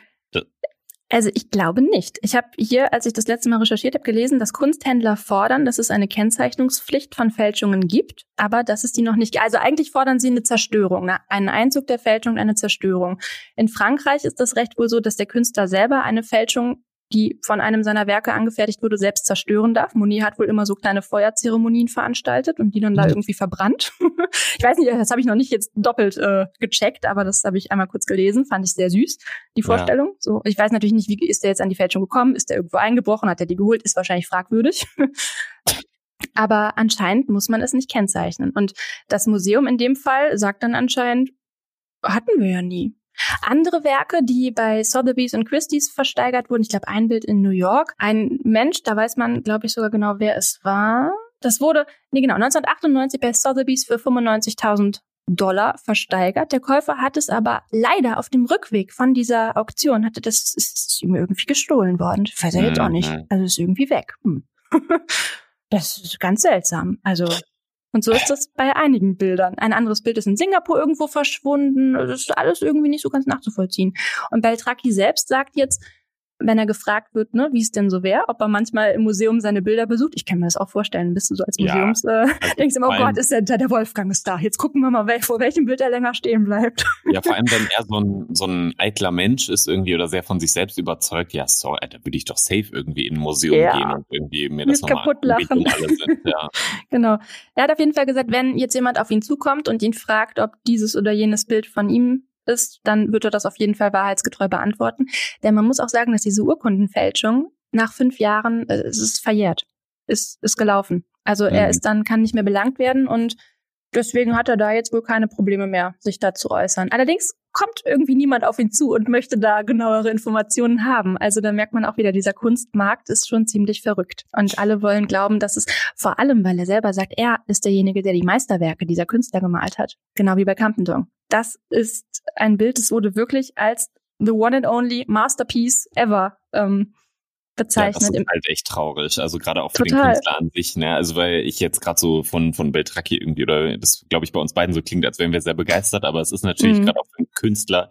Also ich glaube nicht. Ich habe hier, als ich das letzte Mal recherchiert habe, gelesen, dass Kunsthändler fordern, dass es eine Kennzeichnungspflicht von Fälschungen gibt, aber dass es die noch nicht. Also eigentlich fordern sie eine Zerstörung, ne? einen Einzug der Fälschung, eine Zerstörung. In Frankreich ist das Recht wohl so, dass der Künstler selber eine Fälschung die von einem seiner Werke angefertigt wurde, selbst zerstören darf. Monet hat wohl immer so kleine Feuerzeremonien veranstaltet und die dann da mhm. irgendwie verbrannt. [LAUGHS] ich weiß nicht, das habe ich noch nicht jetzt doppelt äh, gecheckt, aber das habe ich einmal kurz gelesen, fand ich sehr süß, die Vorstellung. Ja. So, ich weiß natürlich nicht, wie ist der jetzt an die Fälschung gekommen? Ist der irgendwo eingebrochen? Hat er die geholt? Ist wahrscheinlich fragwürdig. [LAUGHS] aber anscheinend muss man es nicht kennzeichnen. Und das Museum in dem Fall sagt dann anscheinend, hatten wir ja nie. Andere Werke, die bei Sotheby's und Christie's versteigert wurden, ich glaube ein Bild in New York, ein Mensch, da weiß man, glaube ich, sogar genau, wer es war. Das wurde, nee genau, 1998 bei Sotheby's für 95.000 Dollar versteigert. Der Käufer hat es aber leider auf dem Rückweg von dieser Auktion, hatte das ist ihm irgendwie gestohlen worden. Weiß er jetzt auch nicht. Mhm. Also ist irgendwie weg. Hm. [LAUGHS] das ist ganz seltsam. Also und so ist das bei einigen Bildern. Ein anderes Bild ist in Singapur irgendwo verschwunden. Das ist alles irgendwie nicht so ganz nachzuvollziehen. Und Beltraki selbst sagt jetzt, wenn er gefragt wird, ne, wie es denn so wäre, ob er manchmal im Museum seine Bilder besucht. Ich kann mir das auch vorstellen, bist du so als Museums, ja, äh, also [LAUGHS] denkst immer, oh Gott, ist der, der Wolfgang ist da. Jetzt gucken wir mal, wel, vor welchem Bild er länger stehen bleibt. [LAUGHS] Ja, vor allem, wenn er so ein, so ein eitler Mensch ist irgendwie oder sehr von sich selbst überzeugt, ja, sorry, da würde ich doch safe irgendwie in ein Museum ja. gehen und irgendwie mir das nochmal kaputt lachen. Sind, ja. [LAUGHS] genau. Er hat auf jeden Fall gesagt, wenn jetzt jemand auf ihn zukommt und ihn fragt, ob dieses oder jenes Bild von ihm ist, dann wird er das auf jeden Fall wahrheitsgetreu beantworten. Denn man muss auch sagen, dass diese Urkundenfälschung nach fünf Jahren, äh, es ist verjährt, ist, ist gelaufen. Also mhm. er ist dann, kann nicht mehr belangt werden und deswegen hat er da jetzt wohl keine Probleme mehr, sich da zu äußern. Allerdings kommt irgendwie niemand auf ihn zu und möchte da genauere Informationen haben. Also da merkt man auch wieder, dieser Kunstmarkt ist schon ziemlich verrückt. Und alle wollen glauben, dass es vor allem, weil er selber sagt, er ist derjenige, der die Meisterwerke dieser Künstler gemalt hat. Genau wie bei Campendong. Das ist ein Bild, das wurde wirklich als the one and only masterpiece ever ähm, bezeichnet. Ja, das ist halt echt traurig. Also gerade auch für Total. den Künstler an sich. Ne? Also weil ich jetzt gerade so von von Beltracchi irgendwie oder das glaube ich bei uns beiden so klingt, als wären wir sehr begeistert, aber es ist natürlich mhm. gerade auch für einen Künstler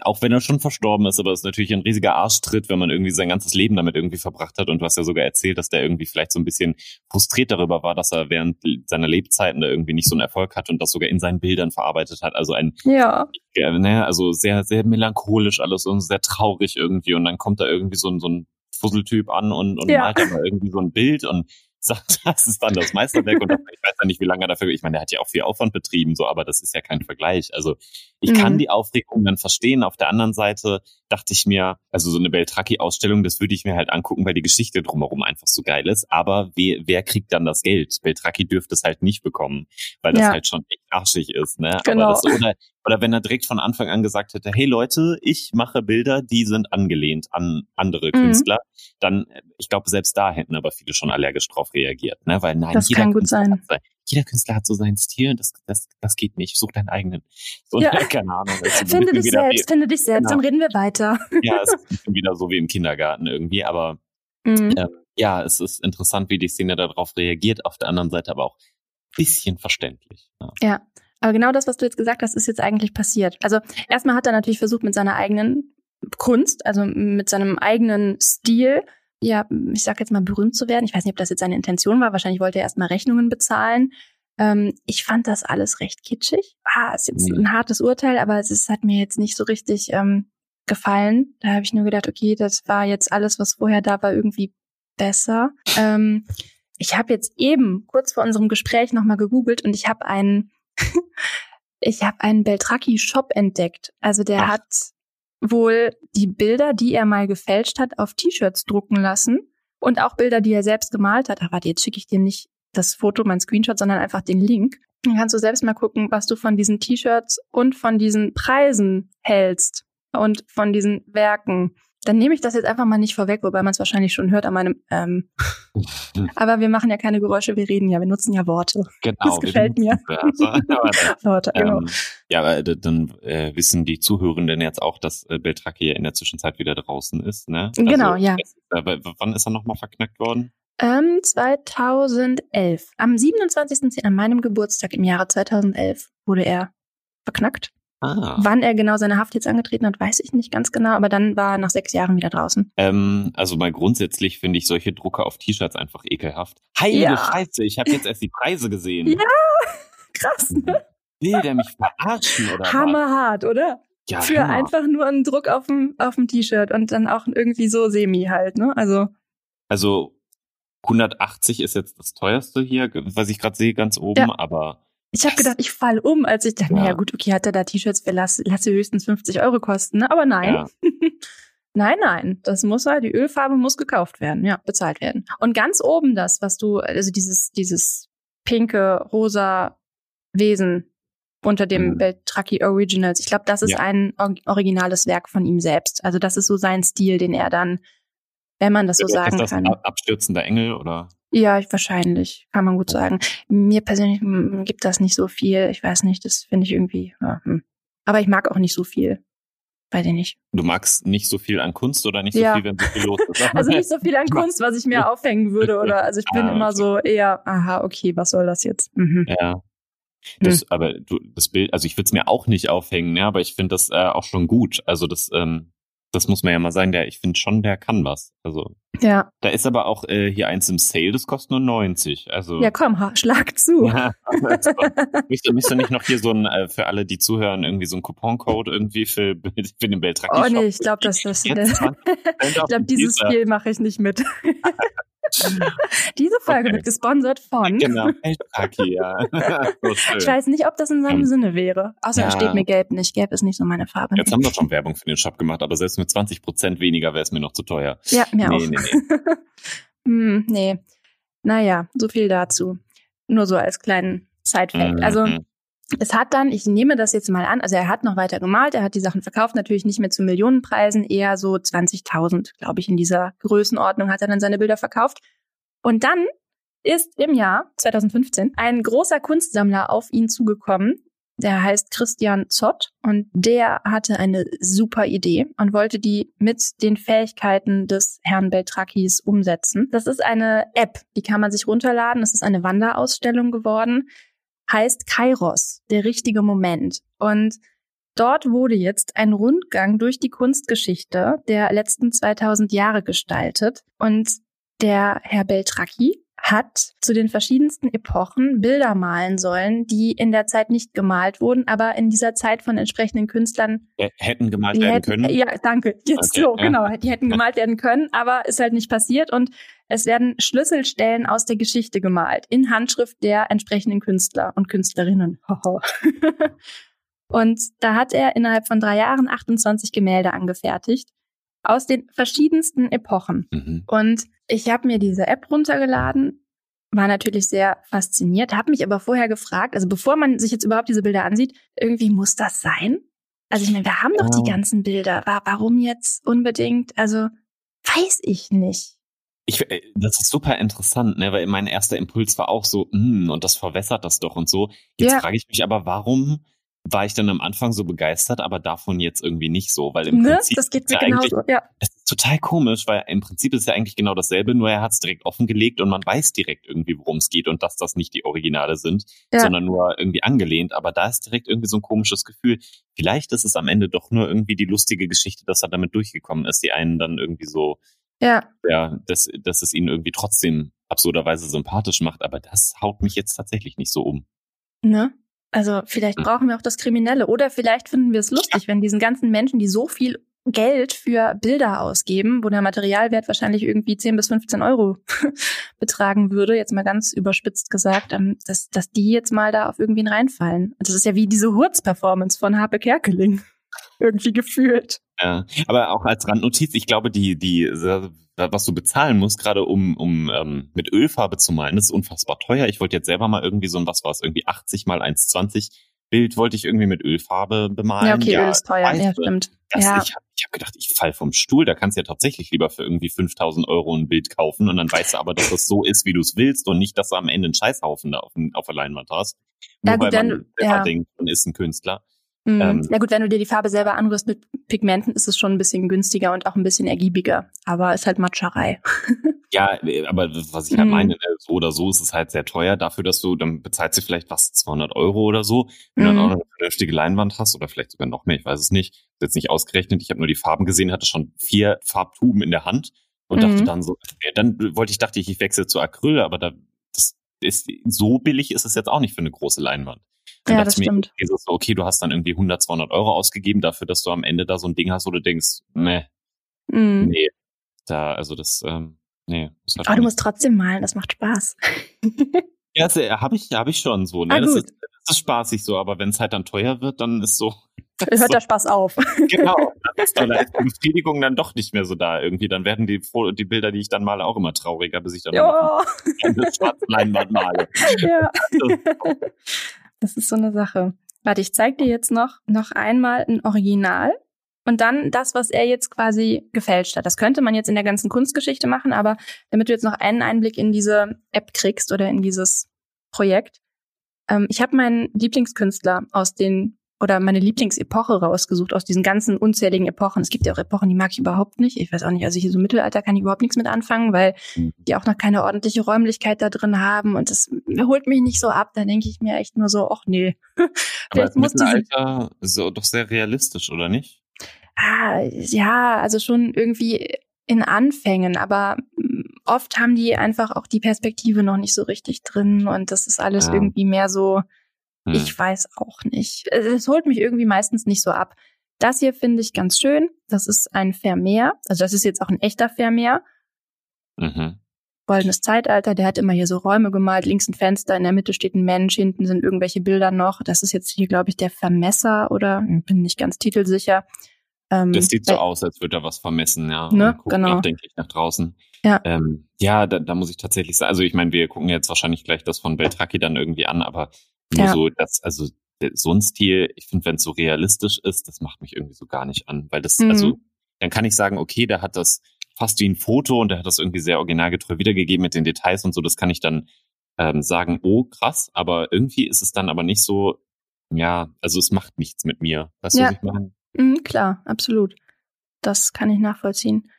auch wenn er schon verstorben ist, aber es ist natürlich ein riesiger Arschtritt, wenn man irgendwie sein ganzes Leben damit irgendwie verbracht hat. Und du hast ja sogar erzählt, dass der irgendwie vielleicht so ein bisschen frustriert darüber war, dass er während seiner Lebzeiten da irgendwie nicht so einen Erfolg hat und das sogar in seinen Bildern verarbeitet hat. Also ein, ja, ne, also sehr, sehr melancholisch alles und sehr traurig irgendwie. Und dann kommt da irgendwie so ein, so ein Fusseltyp an und, und ja. malt dann mal irgendwie so ein Bild und [LAUGHS] sagt, das ist dann das Meisterwerk und [LAUGHS] ich weiß ja nicht, wie lange er dafür, ich meine, der hat ja auch viel Aufwand betrieben, so, aber das ist ja kein Vergleich. Also ich mhm. kann die Aufregung dann verstehen. Auf der anderen Seite dachte ich mir, also so eine Beltraki-Ausstellung, das würde ich mir halt angucken, weil die Geschichte drumherum einfach so geil ist. Aber wer, wer kriegt dann das Geld? Beltraki dürfte es halt nicht bekommen, weil das ja. halt schon echt arschig ist, ne? Genau. Aber das, oder, oder wenn er direkt von Anfang an gesagt hätte, hey Leute, ich mache Bilder, die sind angelehnt an andere mhm. Künstler, dann, ich glaube, selbst da hätten aber viele schon allergisch drauf reagiert, ne? Weil nein, das jeder kann gut Künstler sein. Hat, jeder Künstler hat so seinen Stil und das, das, das geht nicht. Such deinen eigenen. So, ja. [LAUGHS] Keine Ahnung. Finde dich selbst, finde dich selbst, genau. dann reden wir weiter. [LAUGHS] Ja, es ist wieder so wie im Kindergarten irgendwie, aber mhm. äh, ja, es ist interessant, wie die Szene darauf reagiert, auf der anderen Seite aber auch bisschen verständlich. Ja. ja. Aber genau das, was du jetzt gesagt hast, ist jetzt eigentlich passiert. Also erstmal hat er natürlich versucht, mit seiner eigenen Kunst, also mit seinem eigenen Stil, ja, ich sag jetzt mal berühmt zu werden. Ich weiß nicht, ob das jetzt seine Intention war. Wahrscheinlich wollte er erstmal Rechnungen bezahlen. Ähm, ich fand das alles recht kitschig. Ah, ist jetzt ein hartes Urteil, aber es ist, hat mir jetzt nicht so richtig ähm, gefallen. Da habe ich nur gedacht, okay, das war jetzt alles, was vorher da war, irgendwie besser. Ähm, ich habe jetzt eben kurz vor unserem Gespräch nochmal gegoogelt und ich habe einen [LAUGHS] ich habe einen Beltraki-Shop entdeckt. Also der Ach. hat wohl die Bilder, die er mal gefälscht hat, auf T-Shirts drucken lassen und auch Bilder, die er selbst gemalt hat. Warte, jetzt schicke ich dir nicht das Foto, mein Screenshot, sondern einfach den Link. Dann kannst du selbst mal gucken, was du von diesen T-Shirts und von diesen Preisen hältst und von diesen Werken. Dann nehme ich das jetzt einfach mal nicht vorweg, wobei man es wahrscheinlich schon hört an meinem. Ähm. [LAUGHS] Aber wir machen ja keine Geräusche, wir reden ja, wir nutzen ja Worte. Genau. Das gefällt mir. [LAUGHS] [LAUGHS] Worte, genau. Ähm, ja, aber dann äh, wissen die Zuhörenden jetzt auch, dass äh, Beltraki ja in der Zwischenzeit wieder draußen ist, ne? Also, genau, ja. Äh, wann ist er nochmal verknackt worden? Ähm, 2011. Am 27. an meinem Geburtstag im Jahre 2011 wurde er verknackt. Ah. Wann er genau seine Haft jetzt angetreten hat, weiß ich nicht ganz genau, aber dann war er nach sechs Jahren wieder draußen. Ähm, also mal grundsätzlich finde ich solche Drucke auf T-Shirts einfach ekelhaft. Heilige ja. Scheiße, ich habe jetzt erst die Preise gesehen. Ja, [LAUGHS] krass. Ne? Will der mich verarschen oder Hammerhart, oder? Ja, Für Hammer. einfach nur einen Druck auf dem, auf dem T-Shirt und dann auch irgendwie so semi halt, ne? Also. Also 180 ist jetzt das teuerste hier, was ich gerade sehe, ganz oben, ja. aber ich habe gedacht, ich fall um, als ich dachte, ja. naja gut, okay, hat er da T-Shirts für lasse, lasse höchstens 50 Euro kosten, ne? aber nein. Ja. [LAUGHS] nein, nein, das muss halt, die Ölfarbe muss gekauft werden, ja, bezahlt werden. Und ganz oben das, was du, also dieses, dieses pinke, rosa Wesen unter dem mhm. Beltraki Originals, ich glaube, das ist ja. ein originales Werk von ihm selbst. Also das ist so sein Stil, den er dann, wenn man das so ist sagen das kann. Abstürzender Engel oder? Ja, wahrscheinlich, kann man gut sagen. Mir persönlich gibt das nicht so viel. Ich weiß nicht, das finde ich irgendwie. Ja, hm. Aber ich mag auch nicht so viel. Weiß ich nicht. Du magst nicht so viel an Kunst oder nicht so ja. viel, wenn so viel los ist? [LAUGHS] also nicht so viel an [LAUGHS] Kunst, was ich mir aufhängen würde. Oder also ich bin ah, immer so eher, aha, okay, was soll das jetzt? Mhm. Ja. Das, hm. aber du, das Bild, also ich würde es mir auch nicht aufhängen, ja, aber ich finde das äh, auch schon gut. Also das, ähm, das muss man ja mal sagen, der, ich finde schon, der kann was. Also. Ja. Da ist aber auch äh, hier eins im Sale, das kostet nur 90. Also. Ja, komm, schlag zu. Ja, [LAUGHS] müsste, müsste nicht noch hier so ein, äh, für alle, die zuhören, irgendwie so ein Couponcode irgendwie für, [LAUGHS] für den Beltraki Oh nee, ich glaube, das ist, [LAUGHS] ich glaube, dieses Spiel mache ich nicht mit. [LAUGHS] Diese Folge okay. wird gesponsert von. Genau, [LAUGHS] Kaki, ja. [LAUGHS] so ich weiß nicht, ob das in seinem um, Sinne wäre. Außer ja. steht mir gelb nicht. Gelb ist nicht so meine Farbe. Jetzt haben wir schon Werbung für den Shop gemacht, aber selbst mit 20 Prozent weniger wäre es mir noch zu teuer. Ja, mir nee, auch. Nee, nee. hm, nee. Naja, so viel dazu. Nur so als kleinen Side-Fact. Mhm. Also, mhm. Es hat dann, ich nehme das jetzt mal an, also er hat noch weiter gemalt, er hat die Sachen verkauft, natürlich nicht mehr zu Millionenpreisen, eher so 20.000, glaube ich, in dieser Größenordnung hat er dann seine Bilder verkauft. Und dann ist im Jahr 2015 ein großer Kunstsammler auf ihn zugekommen. Der heißt Christian Zott und der hatte eine super Idee und wollte die mit den Fähigkeiten des Herrn Beltrakis umsetzen. Das ist eine App, die kann man sich runterladen. Das ist eine Wanderausstellung geworden heißt Kairos, der richtige Moment. Und dort wurde jetzt ein Rundgang durch die Kunstgeschichte der letzten 2000 Jahre gestaltet. Und der Herr Beltracchi hat zu den verschiedensten Epochen Bilder malen sollen, die in der Zeit nicht gemalt wurden, aber in dieser Zeit von entsprechenden Künstlern hätten gemalt werden hätten, können. Ja, danke. Jetzt okay. so, genau. Die hätten gemalt werden können, aber ist halt nicht passiert und es werden Schlüsselstellen aus der Geschichte gemalt in Handschrift der entsprechenden Künstler und Künstlerinnen. [LAUGHS] und da hat er innerhalb von drei Jahren 28 Gemälde angefertigt aus den verschiedensten Epochen. Mhm. Und ich habe mir diese App runtergeladen, war natürlich sehr fasziniert, habe mich aber vorher gefragt, also bevor man sich jetzt überhaupt diese Bilder ansieht, irgendwie muss das sein? Also ich meine, wir haben doch die ganzen Bilder. Warum jetzt unbedingt? Also weiß ich nicht. Ich, äh, das ist super interessant, ne? weil mein erster Impuls war auch so, mm, und das verwässert das doch und so. Jetzt ja. frage ich mich aber, warum war ich dann am Anfang so begeistert, aber davon jetzt irgendwie nicht so, weil im ne? Prinzip das geht mir ja genauso, ja. Es ist total komisch, weil im Prinzip ist ja eigentlich genau dasselbe, nur er hat es direkt offengelegt und man weiß direkt irgendwie, worum es geht und dass das nicht die Originale sind, ja. sondern nur irgendwie angelehnt. Aber da ist direkt irgendwie so ein komisches Gefühl. Vielleicht ist es am Ende doch nur irgendwie die lustige Geschichte, dass er damit durchgekommen ist, die einen dann irgendwie so, ja, ja, dass, dass es ihn irgendwie trotzdem absurderweise sympathisch macht. Aber das haut mich jetzt tatsächlich nicht so um. Ne? Also vielleicht hm. brauchen wir auch das Kriminelle oder vielleicht finden wir es lustig, wenn diesen ganzen Menschen, die so viel Geld für Bilder ausgeben, wo der Materialwert wahrscheinlich irgendwie 10 bis 15 Euro [LAUGHS] betragen würde, jetzt mal ganz überspitzt gesagt, ähm, dass, dass die jetzt mal da auf irgendwen reinfallen. Das ist ja wie diese Hurz-Performance von Harpe Kerkeling [LAUGHS] irgendwie gefühlt. Ja, aber auch als Randnotiz, ich glaube, die, die, was du bezahlen musst, gerade um, um ähm, mit Ölfarbe zu malen, das ist unfassbar teuer. Ich wollte jetzt selber mal irgendwie so ein, was war es, irgendwie 80 mal 1,20 Bild wollte ich irgendwie mit Ölfarbe bemalen. Ja, okay, Öl ist teuer. Ja, stimmt. Das, ja. Ich habe ich hab gedacht, ich fall vom Stuhl. Da kannst du ja tatsächlich lieber für irgendwie 5000 Euro ein Bild kaufen und dann weißt du aber, dass das so ist, wie du es willst und nicht, dass du am Ende einen Scheißhaufen da auf, auf der Leinwand hast. Nur Ja, gut, weil man du- selber ja. denkt, man ist ein Künstler. Mhm. Ähm, ja gut, wenn du dir die Farbe selber anrührst mit Pigmenten, ist es schon ein bisschen günstiger und auch ein bisschen ergiebiger. Aber ist halt Matscherei. [LAUGHS] Ja, äh, aber was ich halt Mhm. meine, äh, so oder so ist es halt sehr teuer dafür, dass du, dann bezahlst du vielleicht was, 200 Euro oder so, wenn du dann Mhm. auch noch eine vernünftige Leinwand hast oder vielleicht sogar noch mehr, ich weiß es nicht. Ist jetzt nicht ausgerechnet, ich habe nur die Farben gesehen, hatte schon vier Farbtuben in der Hand und dachte Mhm. dann so, dann wollte ich, dachte ich, ich wechsle zu Acryl, aber da, das ist, so billig ist es jetzt auch nicht für eine große Leinwand. Dann Ja, das mir, stimmt. okay, so, okay, du hast dann irgendwie 100, 200 Euro ausgegeben dafür, dass du am Ende da so ein Ding hast, wo du denkst, meh, Mhm. nee, da, also das, ähm, nee. Ist halt Aber du nicht musst trotzdem malen, das macht Spaß. [LAUGHS] Ja, habe ich, hab ich schon so. Ne? Ah, das, ist, das ist spaßig so, aber wenn es halt dann teuer wird, dann ist so. [LAUGHS] Hört der Spaß auf. [LAUGHS] genau. Dann ist, dann die Befriedigung dann doch nicht mehr so da irgendwie. Dann werden die, die Bilder, die ich dann male, auch immer trauriger, bis ich dann Ja. eine schwarze Leinwand male. ja. Das ist so eine Sache. Warte, ich zeig dir jetzt noch, noch einmal ein Original und dann das, was er jetzt quasi gefälscht hat. Das könnte man jetzt in der ganzen Kunstgeschichte machen, aber damit du jetzt noch einen Einblick in diese App kriegst oder in dieses Projekt. Ähm, ich habe meinen Lieblingskünstler aus den oder meine Lieblingsepoche rausgesucht aus diesen ganzen unzähligen Epochen. Es gibt ja auch Epochen, die mag ich überhaupt nicht. Ich weiß auch nicht, also hier so Mittelalter kann ich überhaupt nichts mit anfangen, weil Mhm. die auch noch keine ordentliche Räumlichkeit da drin haben und das holt mich nicht so ab. Da denke ich mir echt nur so, ach nee. [LAUGHS] Vielleicht das muss Mittelalter so, doch sehr realistisch, oder nicht? ah, ja, also schon irgendwie in Anfängen, aber oft haben die einfach auch die Perspektive noch nicht so richtig drin und das ist alles Ja. irgendwie mehr so, Hm. ich weiß auch nicht. Es holt mich irgendwie meistens nicht so ab. Das hier finde ich ganz schön. Das ist ein Vermeer. Also das ist jetzt auch ein echter Vermeer. Mhm. goldenes Zeitalter, der hat immer hier so Räume gemalt, links ein Fenster, in der Mitte steht ein Mensch, hinten sind irgendwelche Bilder noch. Das ist jetzt hier, glaube ich, der Vermesser oder bin nicht ganz titelsicher. Ähm, Das sieht so aus, als würde er was vermessen, ja. Ne, genau. nachdenklich nach draußen. Ja. Ähm, ja, da, da muss ich tatsächlich sagen, also ich meine, wir gucken jetzt wahrscheinlich gleich das von Beltracchi dann irgendwie an, aber nur Ja. so, das, also so ein Stil, ich finde, wenn es so realistisch ist, das macht mich irgendwie so gar nicht an, weil das, Mhm. also, dann kann ich sagen, okay, der hat das fast wie ein Foto und der hat das irgendwie sehr originalgetreu wiedergegeben mit den Details und so, das kann ich dann ähm, sagen, oh, krass, aber irgendwie ist es dann aber nicht so, ja, also es macht nichts mit mir. Weißt Ja. du, was ich meine? Mhm, klar, absolut. Das kann ich nachvollziehen.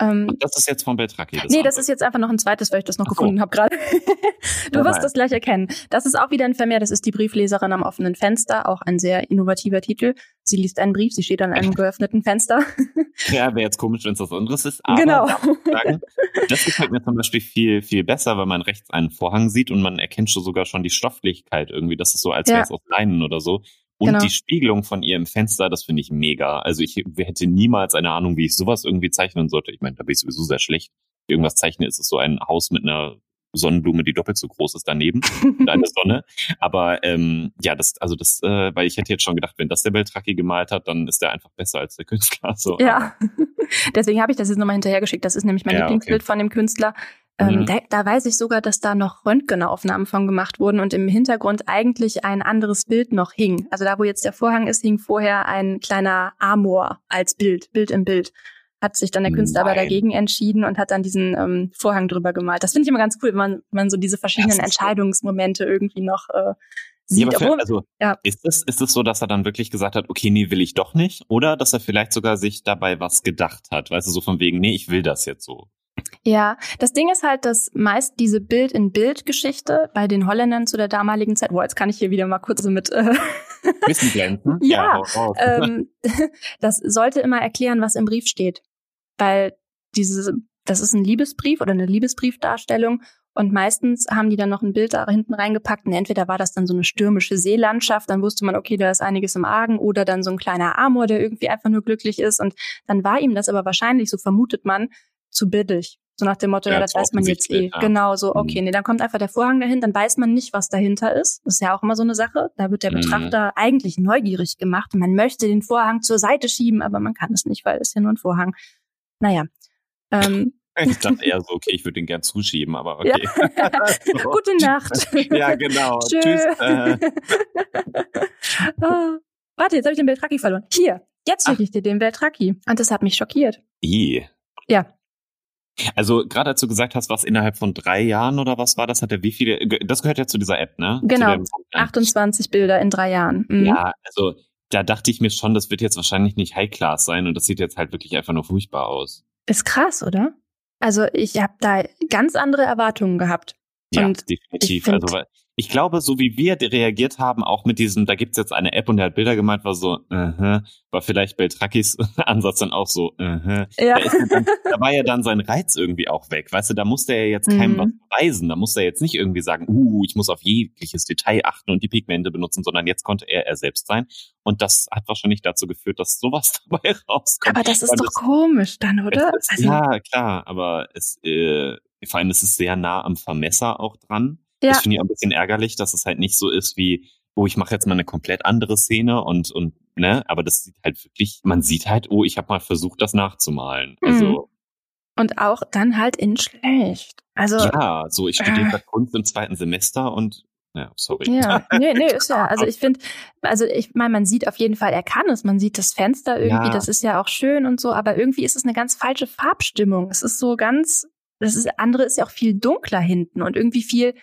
Ähm, das ist jetzt von Beltracchi. nee, das andere. ist jetzt einfach noch ein zweites, weil ich das noch Ach so. gefunden habe gerade. [LAUGHS] du Ja, wirst das gleich erkennen. Das ist auch wieder ein Vermehr, das ist die Briefleserin am offenen Fenster, auch ein sehr innovativer Titel. Sie liest einen Brief, sie steht an einem [LAUGHS] geöffneten Fenster. [LAUGHS] Ja, wäre jetzt komisch, wenn es was anderes ist. Aber genau. sagen, das gefällt mir zum Beispiel viel, viel besser, weil man rechts einen Vorhang sieht und man erkennt schon sogar schon die Stofflichkeit irgendwie. Das ist so, als Ja. wäre es aus Leinen oder so. Und Genau. die Spiegelung von ihr im Fenster, das finde ich mega. Also ich hätte niemals eine Ahnung, wie ich sowas irgendwie zeichnen sollte. Ich meine, da bin ich sowieso sehr schlecht. Irgendwas zeichne, ist es so ein Haus mit einer Sonnenblume, die doppelt so groß ist daneben [LAUGHS] und eine Sonne. Aber ähm, ja, das, also das, äh, weil ich hätte jetzt schon gedacht, wenn das der Beltracchi gemalt hat, dann ist der einfach besser als der Künstler. So. Ja, [LAUGHS] deswegen habe ich das jetzt nochmal hinterhergeschickt. Das ist nämlich mein Ja, Lieblingsbild okay. von dem Künstler. Ähm, Mhm. da, da weiß ich sogar, dass da noch Röntgenaufnahmen von gemacht wurden und im Hintergrund eigentlich ein anderes Bild noch hing. Also da, wo jetzt der Vorhang ist, hing vorher ein kleiner Amor als Bild, Bild im Bild. Hat sich dann der Künstler aber Nein. dagegen entschieden und hat dann diesen ähm, Vorhang drüber gemalt. Das finde ich immer ganz cool, wenn man, wenn man so diese verschiedenen Entscheidungsmomente irgendwie noch äh, Ja, sieht. aber für, also ja. ist es ist es so, dass er dann wirklich gesagt hat, okay, nee, will ich doch nicht, oder dass er vielleicht sogar sich dabei was gedacht hat, weißt du, so von wegen, nee, ich will das jetzt so. Ja, das Ding ist halt, dass meist diese Bild-in-Bild-Geschichte bei den Holländern zu der damaligen Zeit, boah, jetzt kann ich hier wieder mal kurz so mit, äh, Wissen glänzen? [LAUGHS] Ja, raus. ähm, [LAUGHS] das sollte immer erklären, was im Brief steht. Weil diese, das ist ein Liebesbrief oder eine Liebesbriefdarstellung und meistens haben die dann noch ein Bild da hinten reingepackt und entweder war das dann so eine stürmische Seelandschaft, dann wusste man, okay, da ist einiges im Argen oder dann so ein kleiner Amor, der irgendwie einfach nur glücklich ist und dann war ihm das aber wahrscheinlich, so vermutet man, zu billig. So nach dem Motto, ja, Ja, das weiß man jetzt eh. ja. Genau, so, Mhm. okay, nee, dann kommt einfach der Vorhang dahin, dann weiß man nicht, was dahinter ist. Das ist ja auch immer so eine Sache. Da wird der Mhm. Betrachter eigentlich neugierig gemacht. Man möchte den Vorhang zur Seite schieben, aber man kann es nicht, weil es ja nur ein Vorhang. Naja. Ähm, [LAUGHS] ich dachte eher so, okay, ich würde den gern zuschieben, aber Ja. okay. So. [LAUGHS] [LAUGHS] Gute Nacht. Ja, genau. Tschö. Tschüss. Äh, Ah, warte, jetzt habe ich den Beltraki verloren. Hier, jetzt schicke ich dir den Beltraki. Und das hat mich schockiert. I. Ja. Also gerade als du gesagt hast, was innerhalb von drei Jahren oder was war das, hat er wie viele, das gehört ja zu dieser App, ne? Genau. Zu dem- 28 Bilder in drei Jahren. Mhm. Ja, also da dachte ich mir schon, das wird jetzt wahrscheinlich nicht High Class sein und das sieht jetzt halt wirklich einfach nur furchtbar aus. Ist krass, oder? Also ich habe da ganz andere Erwartungen gehabt. Ja, Und definitiv. also ich glaube, so wie wir reagiert haben, auch mit diesem, da gibt's jetzt eine App und der hat Bilder gemalt, war so, uh war vielleicht Beltrakis [LAUGHS] Ansatz dann auch so, uh Ja. da, ist ja dann, da war ja dann sein Reiz irgendwie auch weg. Weißt du, da musste er jetzt keinem Mhm. was beweisen. Da musste er jetzt nicht irgendwie sagen, uh, ich muss auf jegliches Detail achten und die Pigmente benutzen, sondern jetzt konnte er er selbst sein. Und das hat wahrscheinlich dazu geführt, dass sowas [LAUGHS] dabei rauskommt. Aber das ist Weil doch komisch dann, oder? ist, Also, ja, klar, aber es, äh, vor allem ist es sehr nah am Vermesser auch dran. Ja. Das finde ich auch ein bisschen ärgerlich, dass es halt nicht so ist wie, oh, ich mache jetzt mal eine komplett andere Szene und, und, ne, aber das sieht halt wirklich, man sieht halt, oh, ich habe mal versucht, das nachzumalen. Mhm. Also, Und auch dann halt in schlecht. Also, ja. ja, so, ich studiere äh. Kunst im zweiten Semester und, ja, sorry. [LAUGHS] Nee, nee, ist ja. Also ich finde, also ich meine, man sieht auf jeden Fall, er kann es. Man sieht das Fenster irgendwie, Ja. das ist ja auch schön und so, aber irgendwie ist es eine ganz falsche Farbstimmung. Es ist so ganz, das ist, andere ist ja auch viel dunkler hinten und irgendwie viel,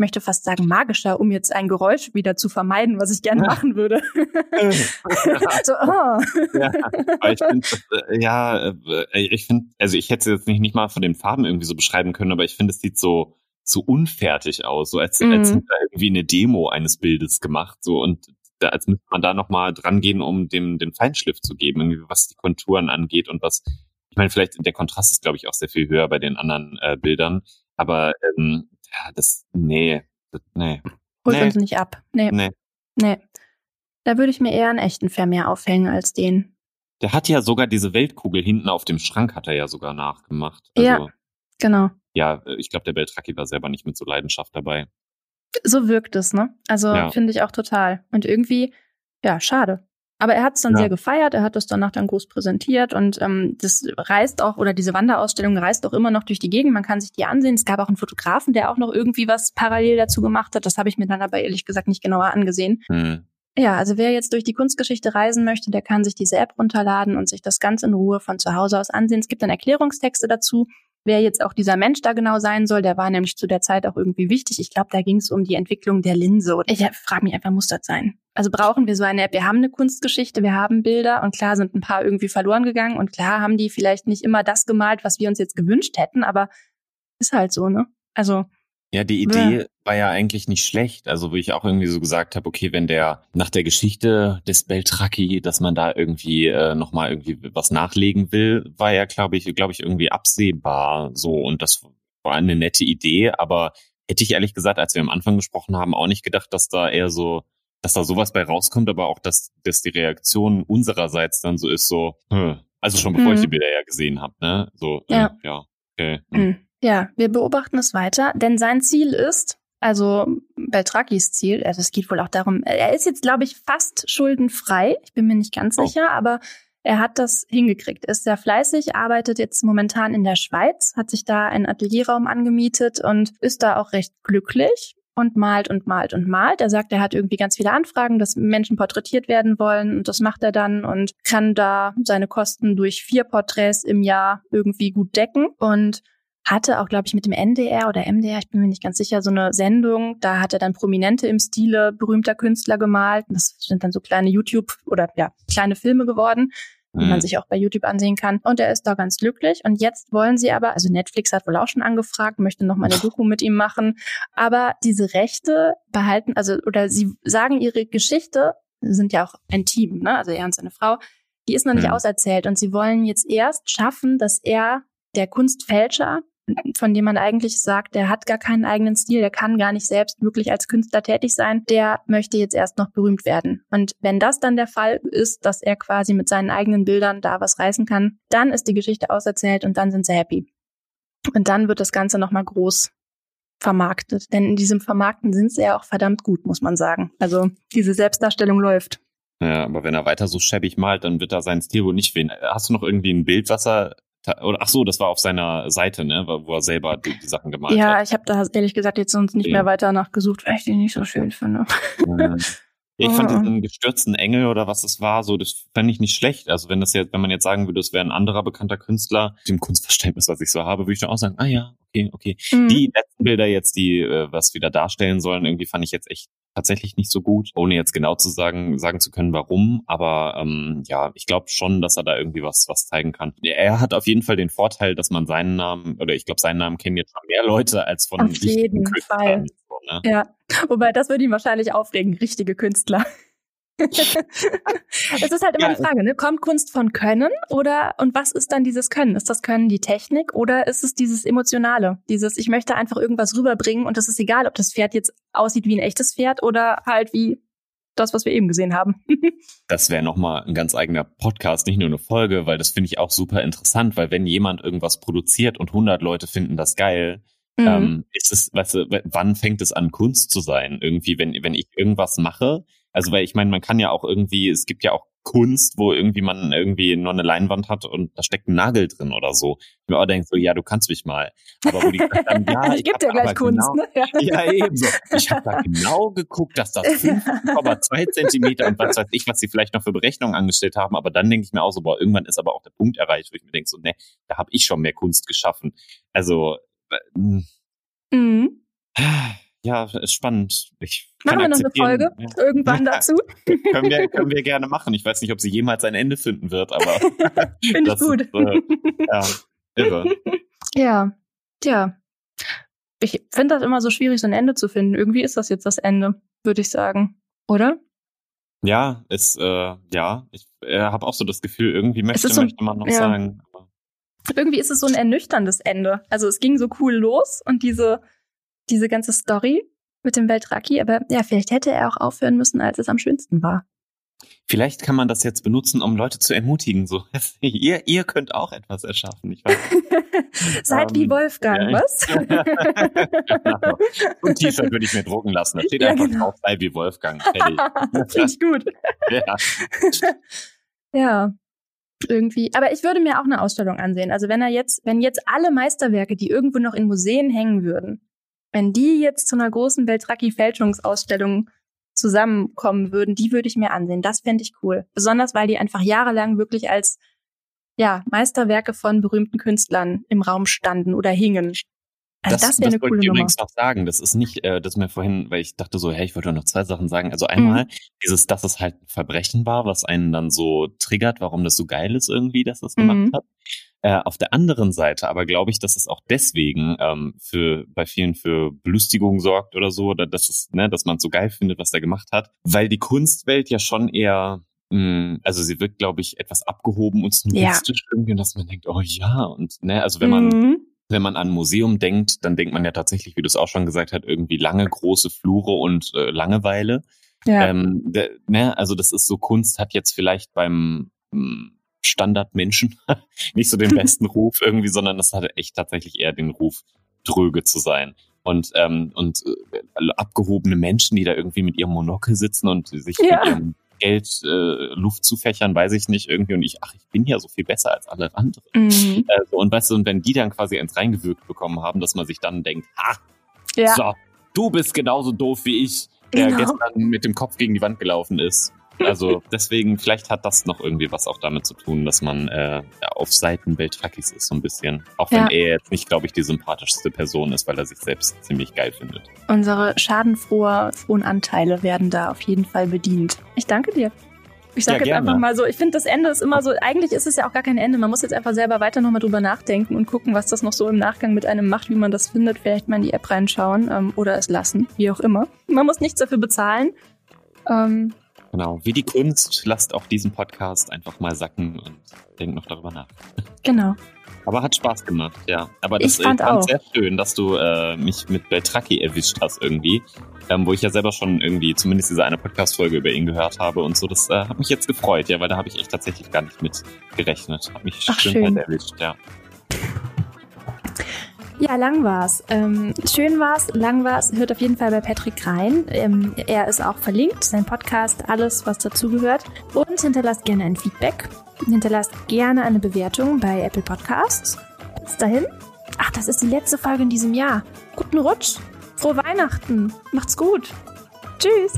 möchte fast sagen, magischer, um jetzt ein Geräusch wieder zu vermeiden, was ich gerne Ja. machen würde. [LAUGHS] so, oh. ja, ich finde, äh, ja, äh, ich finde, also ich hätte es jetzt nicht, nicht mal von den Farben irgendwie so beschreiben können, aber ich finde, es sieht so, so unfertig aus, so als, Mhm. als hätte irgendwie eine Demo eines Bildes gemacht, so und da, als müsste man da nochmal dran gehen, um dem den Feinschliff zu geben, irgendwie was die Konturen angeht und was, ich meine, vielleicht der Kontrast ist, glaube ich, auch sehr viel höher bei den anderen äh, Bildern, aber ähm, ja, das, nee, das, nee, Holt Nee. uns nicht ab. Nee, nee. nee. Da würde ich mir eher einen echten Vermeer aufhängen als den. Der hat ja sogar diese Weltkugel hinten auf dem Schrank, hat er ja sogar nachgemacht. Also, Ja. Genau. ja, ich glaube, der Beltraki war selber nicht mit so Leidenschaft dabei. So wirkt es, ne? Also Ja. finde ich auch total. Und irgendwie, ja, schade. Aber er hat es dann Ja. sehr gefeiert, er hat das danach dann groß präsentiert und ähm, das reist auch, oder diese Wanderausstellung reist auch immer noch durch die Gegend. Man kann sich die ansehen. Es gab auch einen Fotografen, der auch noch irgendwie was parallel dazu gemacht hat. Das habe ich mir dann aber ehrlich gesagt nicht genauer angesehen. Hm. Ja, also wer jetzt durch die Kunstgeschichte reisen möchte, der kann sich diese App runterladen und sich das ganz in Ruhe von zu Hause aus ansehen. Es gibt dann Erklärungstexte dazu, wer jetzt auch dieser Mensch da genau sein soll. Der war nämlich zu der Zeit auch irgendwie wichtig. Ich glaube, da ging es um die Entwicklung der Linse. Ich frage mich einfach, muss das sein? Also brauchen wir so eine App? Wir haben eine Kunstgeschichte, wir haben Bilder und klar sind ein paar irgendwie verloren gegangen und klar haben die vielleicht nicht immer das gemalt, was wir uns jetzt gewünscht hätten, aber ist halt so, ne? Also Ja, die Idee war ja eigentlich nicht schlecht. Also, wo ich auch irgendwie so gesagt habe, okay, wenn der nach der Geschichte des Beltraki, dass man da irgendwie äh, nochmal irgendwie was nachlegen will, war ja, glaube ich, glaube ich, irgendwie absehbar so. Und das war eine nette Idee, aber hätte ich ehrlich gesagt, als wir am Anfang gesprochen haben, auch nicht gedacht, dass da eher so, dass da sowas bei rauskommt, aber auch, dass, dass die Reaktion unsererseits dann so ist, so, hm. also schon bevor ich Mhm. die Bilder ja gesehen habe, ne? So, Ja. Äh, ja, okay. hm. Hm. Ja, wir beobachten es weiter, denn sein Ziel ist, also Beltrakis Ziel, also es geht wohl auch darum, er ist jetzt, glaube ich, fast schuldenfrei. Ich bin mir nicht ganz Oh. sicher, aber er hat das hingekriegt. Ist sehr fleißig, arbeitet jetzt momentan in der Schweiz, hat sich da einen Atelierraum angemietet und ist da auch recht glücklich und malt und malt und malt. Er sagt, er hat irgendwie ganz viele Anfragen, dass Menschen porträtiert werden wollen und das macht er dann und kann da seine Kosten durch vier Porträts im Jahr irgendwie gut decken und hatte auch, glaube ich, mit dem NDR oder MDR, ich bin mir nicht ganz sicher, so eine Sendung. Da hat er dann Prominente im Stile berühmter Künstler gemalt. Das sind dann so kleine YouTube oder ja, kleine Filme geworden, die man Hm. sich auch bei YouTube ansehen kann. Und er ist da ganz glücklich. Und jetzt wollen sie aber, also Netflix hat wohl auch schon angefragt, möchte noch mal eine Doku mit ihm machen. Aber diese Rechte behalten, also, oder sie sagen ihre Geschichte, sind ja auch ein Team, ne? Also er und seine Frau, die ist noch nicht Hm. auserzählt. Und sie wollen jetzt erst schaffen, dass er der Kunstfälscher, von dem man eigentlich sagt, der hat gar keinen eigenen Stil, der kann gar nicht selbst wirklich als Künstler tätig sein, der möchte jetzt erst noch berühmt werden. Und wenn das dann der Fall ist, dass er quasi mit seinen eigenen Bildern da was reißen kann, dann ist die Geschichte auserzählt und dann sind sie happy. Und dann wird das Ganze nochmal groß vermarktet. Denn in diesem Vermarkten sind sie ja auch verdammt gut, muss man sagen. Also diese Selbstdarstellung läuft. Ja, aber wenn er weiter so schäbig malt, dann wird er seinen Stil wohl nicht wählen. Hast du noch irgendwie ein Bild, was er oder ach so, das war auf seiner Seite, ne, wo er selber die, die Sachen gemalt Ja, hat. ich habe da ehrlich gesagt jetzt sonst nicht Okay. mehr weiter nachgesucht, weil ich die nicht so schön finde. Ja. [LAUGHS] Ja, ich fand diesen gestürzten Engel oder was es war, so, das fände ich nicht schlecht. Also wenn das jetzt, wenn man jetzt sagen würde, es wäre ein anderer bekannter Künstler, dem Kunstverständnis, was ich so habe, würde ich dann auch sagen, ah ja, okay, okay. Mhm. Die letzten Bilder jetzt, die äh, was wieder darstellen sollen, irgendwie fand ich jetzt echt tatsächlich nicht so gut, ohne jetzt genau zu sagen, sagen zu können, warum. Aber ähm, ja, ich glaube schon, dass er da irgendwie was, was zeigen kann. Er hat auf jeden Fall den Vorteil, dass man seinen Namen, oder ich glaube, seinen Namen kennen jetzt schon mehr Leute als von Auf jeden Fall. So, ne? Ja, wobei das würde ihn wahrscheinlich aufregen, richtige Künstler. [LAUGHS] es ist halt immer ja, die Frage, ne? kommt Kunst von Können oder und was ist dann dieses Können? Ist das Können die Technik oder ist es dieses Emotionale? Dieses, ich möchte einfach irgendwas rüberbringen und es ist egal, ob das Pferd jetzt aussieht wie ein echtes Pferd oder halt wie das, was wir eben gesehen haben. [LAUGHS] das wäre nochmal ein ganz eigener Podcast, nicht nur eine Folge, weil das finde ich auch super interessant, weil wenn jemand irgendwas produziert und 100 Leute finden das geil, mhm. ähm, ist es, weißt du, wann fängt es an Kunst zu sein? Irgendwie, wenn, wenn ich irgendwas mache, also weil ich meine, man kann ja auch irgendwie, es gibt ja auch Kunst, wo irgendwie man irgendwie nur eine Leinwand hat und da steckt ein Nagel drin oder so. Ich mir auch denke so, ja, du kannst mich mal. Aber wo die dann, [LAUGHS] ja, ich gibt ja gleich Kunst, genau, ne? Ja, ja eben so. Ich habe da genau geguckt, dass das [LAUGHS] 5,2 Zentimeter und was weiß ich, was sie vielleicht noch für Berechnungen angestellt haben. Aber dann denke ich mir auch so, boah, irgendwann ist aber auch der Punkt erreicht, wo ich mir denke so, ne, da habe ich schon mehr Kunst geschaffen. Also, äh, mhm ja, ist spannend. Ich machen wir noch eine Folge ja. irgendwann [LAUGHS] dazu? können, wir, können wir gerne machen. Ich weiß nicht, ob sie jemals ein Ende finden wird, aber [LAUGHS] finde ich gut. Ist, äh, ja, irre. [LAUGHS] Ja, tja. Ich finde das immer so schwierig, so ein Ende zu finden. Irgendwie ist das jetzt das Ende, würde ich sagen, oder? Ja, ist äh, ja. Ich äh, habe auch so das Gefühl, irgendwie möchte, so, möchte man noch ja. sagen. Irgendwie ist es so ein ernüchterndes Ende. Also es ging so cool los und diese diese ganze Story mit dem Weltraki, aber ja, vielleicht hätte er auch aufhören müssen, als es am schönsten war. Vielleicht kann man das jetzt benutzen, um Leute zu ermutigen. So, [LAUGHS] ihr, ihr könnt auch etwas erschaffen. Ich weiß. [LAUGHS] Seid um, wie ähm, Wolfgang, ja, was? [LAUGHS] genau. Und T-Shirt würde ich mir drucken lassen. Da steht ja, einfach genau. drauf, sei wie Wolfgang. Finde ich gut. ja. ja. Irgendwie. Aber ich würde mir auch eine Ausstellung ansehen. Also wenn er jetzt, wenn jetzt alle Meisterwerke, die irgendwo noch in Museen hängen würden, wenn die jetzt zu einer großen Beltracchi-Fälschungsausstellung zusammenkommen würden, die würde ich mir ansehen. Das fände ich cool. Besonders, weil die einfach jahrelang wirklich als ja, Meisterwerke von berühmten Künstlern im Raum standen oder hingen. Also das, das wäre eine das coole ich Nummer. übrigens noch sagen. Das ist nicht, äh, das mir vorhin, weil ich dachte so, hey, ich wollte noch zwei Sachen sagen. Also einmal mhm. dieses, dass es halt ein Verbrechen war, was einen dann so triggert, warum das so geil ist irgendwie, dass das gemacht mhm. hat. Äh, auf der anderen Seite aber glaube ich, dass es auch deswegen ähm, für bei vielen für Belustigung sorgt oder so, oder dass es, ne, dass man es so geil findet, was er gemacht hat, weil die Kunstwelt ja schon eher mh, mm, also sie wirkt, glaube ich, etwas abgehoben und snobistisch ja. irgendwie, dass man denkt, oh ja, und ne, also wenn man mhm. Wenn man an Museum denkt, dann denkt man ja tatsächlich, wie du es auch schon gesagt hast, irgendwie lange große Flure und äh, Langeweile. Ja. Ähm, der, ne, also das ist so Kunst hat jetzt vielleicht beim mh, mm, Standardmenschen [LAUGHS] nicht so den [LAUGHS] besten Ruf irgendwie, sondern das hatte echt tatsächlich eher den Ruf, dröge zu sein. Und, ähm, und äh, abgehobene Menschen, die da irgendwie mit ihrem Monokel sitzen und sich ja. mit ihrem Geld äh, Luft zu fächern, weiß ich nicht irgendwie. Und ich, ach, ich bin ja so viel besser als alle anderen. Mhm. Also, und weißt du, und wenn die dann quasi eins reingewirkt bekommen haben, dass man sich dann denkt, ha, ja. so, du bist genauso doof wie ich, der genau. gestern mit dem Kopf gegen die Wand gelaufen ist. Also deswegen, vielleicht hat das noch irgendwie was auch damit zu tun, dass man äh, auf Seiten Beltrakis ist so ein bisschen. Auch wenn ja. er jetzt nicht, glaube ich, die sympathischste Person ist, weil er sich selbst ziemlich geil findet. Unsere schadenfrohen Anteile werden da auf jeden Fall bedient. Ich danke dir. Ich sage ja, jetzt einfach mal so, ich finde, das Ende ist immer so, eigentlich ist es ja auch gar kein Ende. Man muss jetzt einfach selber weiter nochmal drüber nachdenken und gucken, was das noch so im Nachgang mit einem macht, wie man das findet. Vielleicht mal in die App reinschauen ähm, oder es lassen, wie auch immer. Man muss nichts dafür bezahlen. Ähm, Genau, wie die Kunst, lasst auch diesen Podcast einfach mal sacken und denkt noch darüber nach. Genau. Aber hat Spaß gemacht, ja. Aber das ich fand, ich fand auch. sehr schön, dass du äh, mich mit Beltraki erwischt hast irgendwie. Ähm, wo ich ja selber schon irgendwie zumindest diese eine Podcast-Folge über ihn gehört habe und so. Das äh, hat mich jetzt gefreut, ja, weil da habe ich echt tatsächlich gar nicht mit gerechnet. Hat mich Ach, schön erwischt, ja. Ja, lang war's. Ähm, schön war's, lang war's. Hört auf jeden Fall bei Patrick rein. Ähm, er ist auch verlinkt, sein Podcast, alles, was dazugehört. Und hinterlasst gerne ein Feedback. Hinterlasst gerne eine Bewertung bei Apple Podcasts. Bis dahin. Ach, das ist die letzte Folge in diesem Jahr. Guten Rutsch. Frohe Weihnachten. Macht's gut. Tschüss.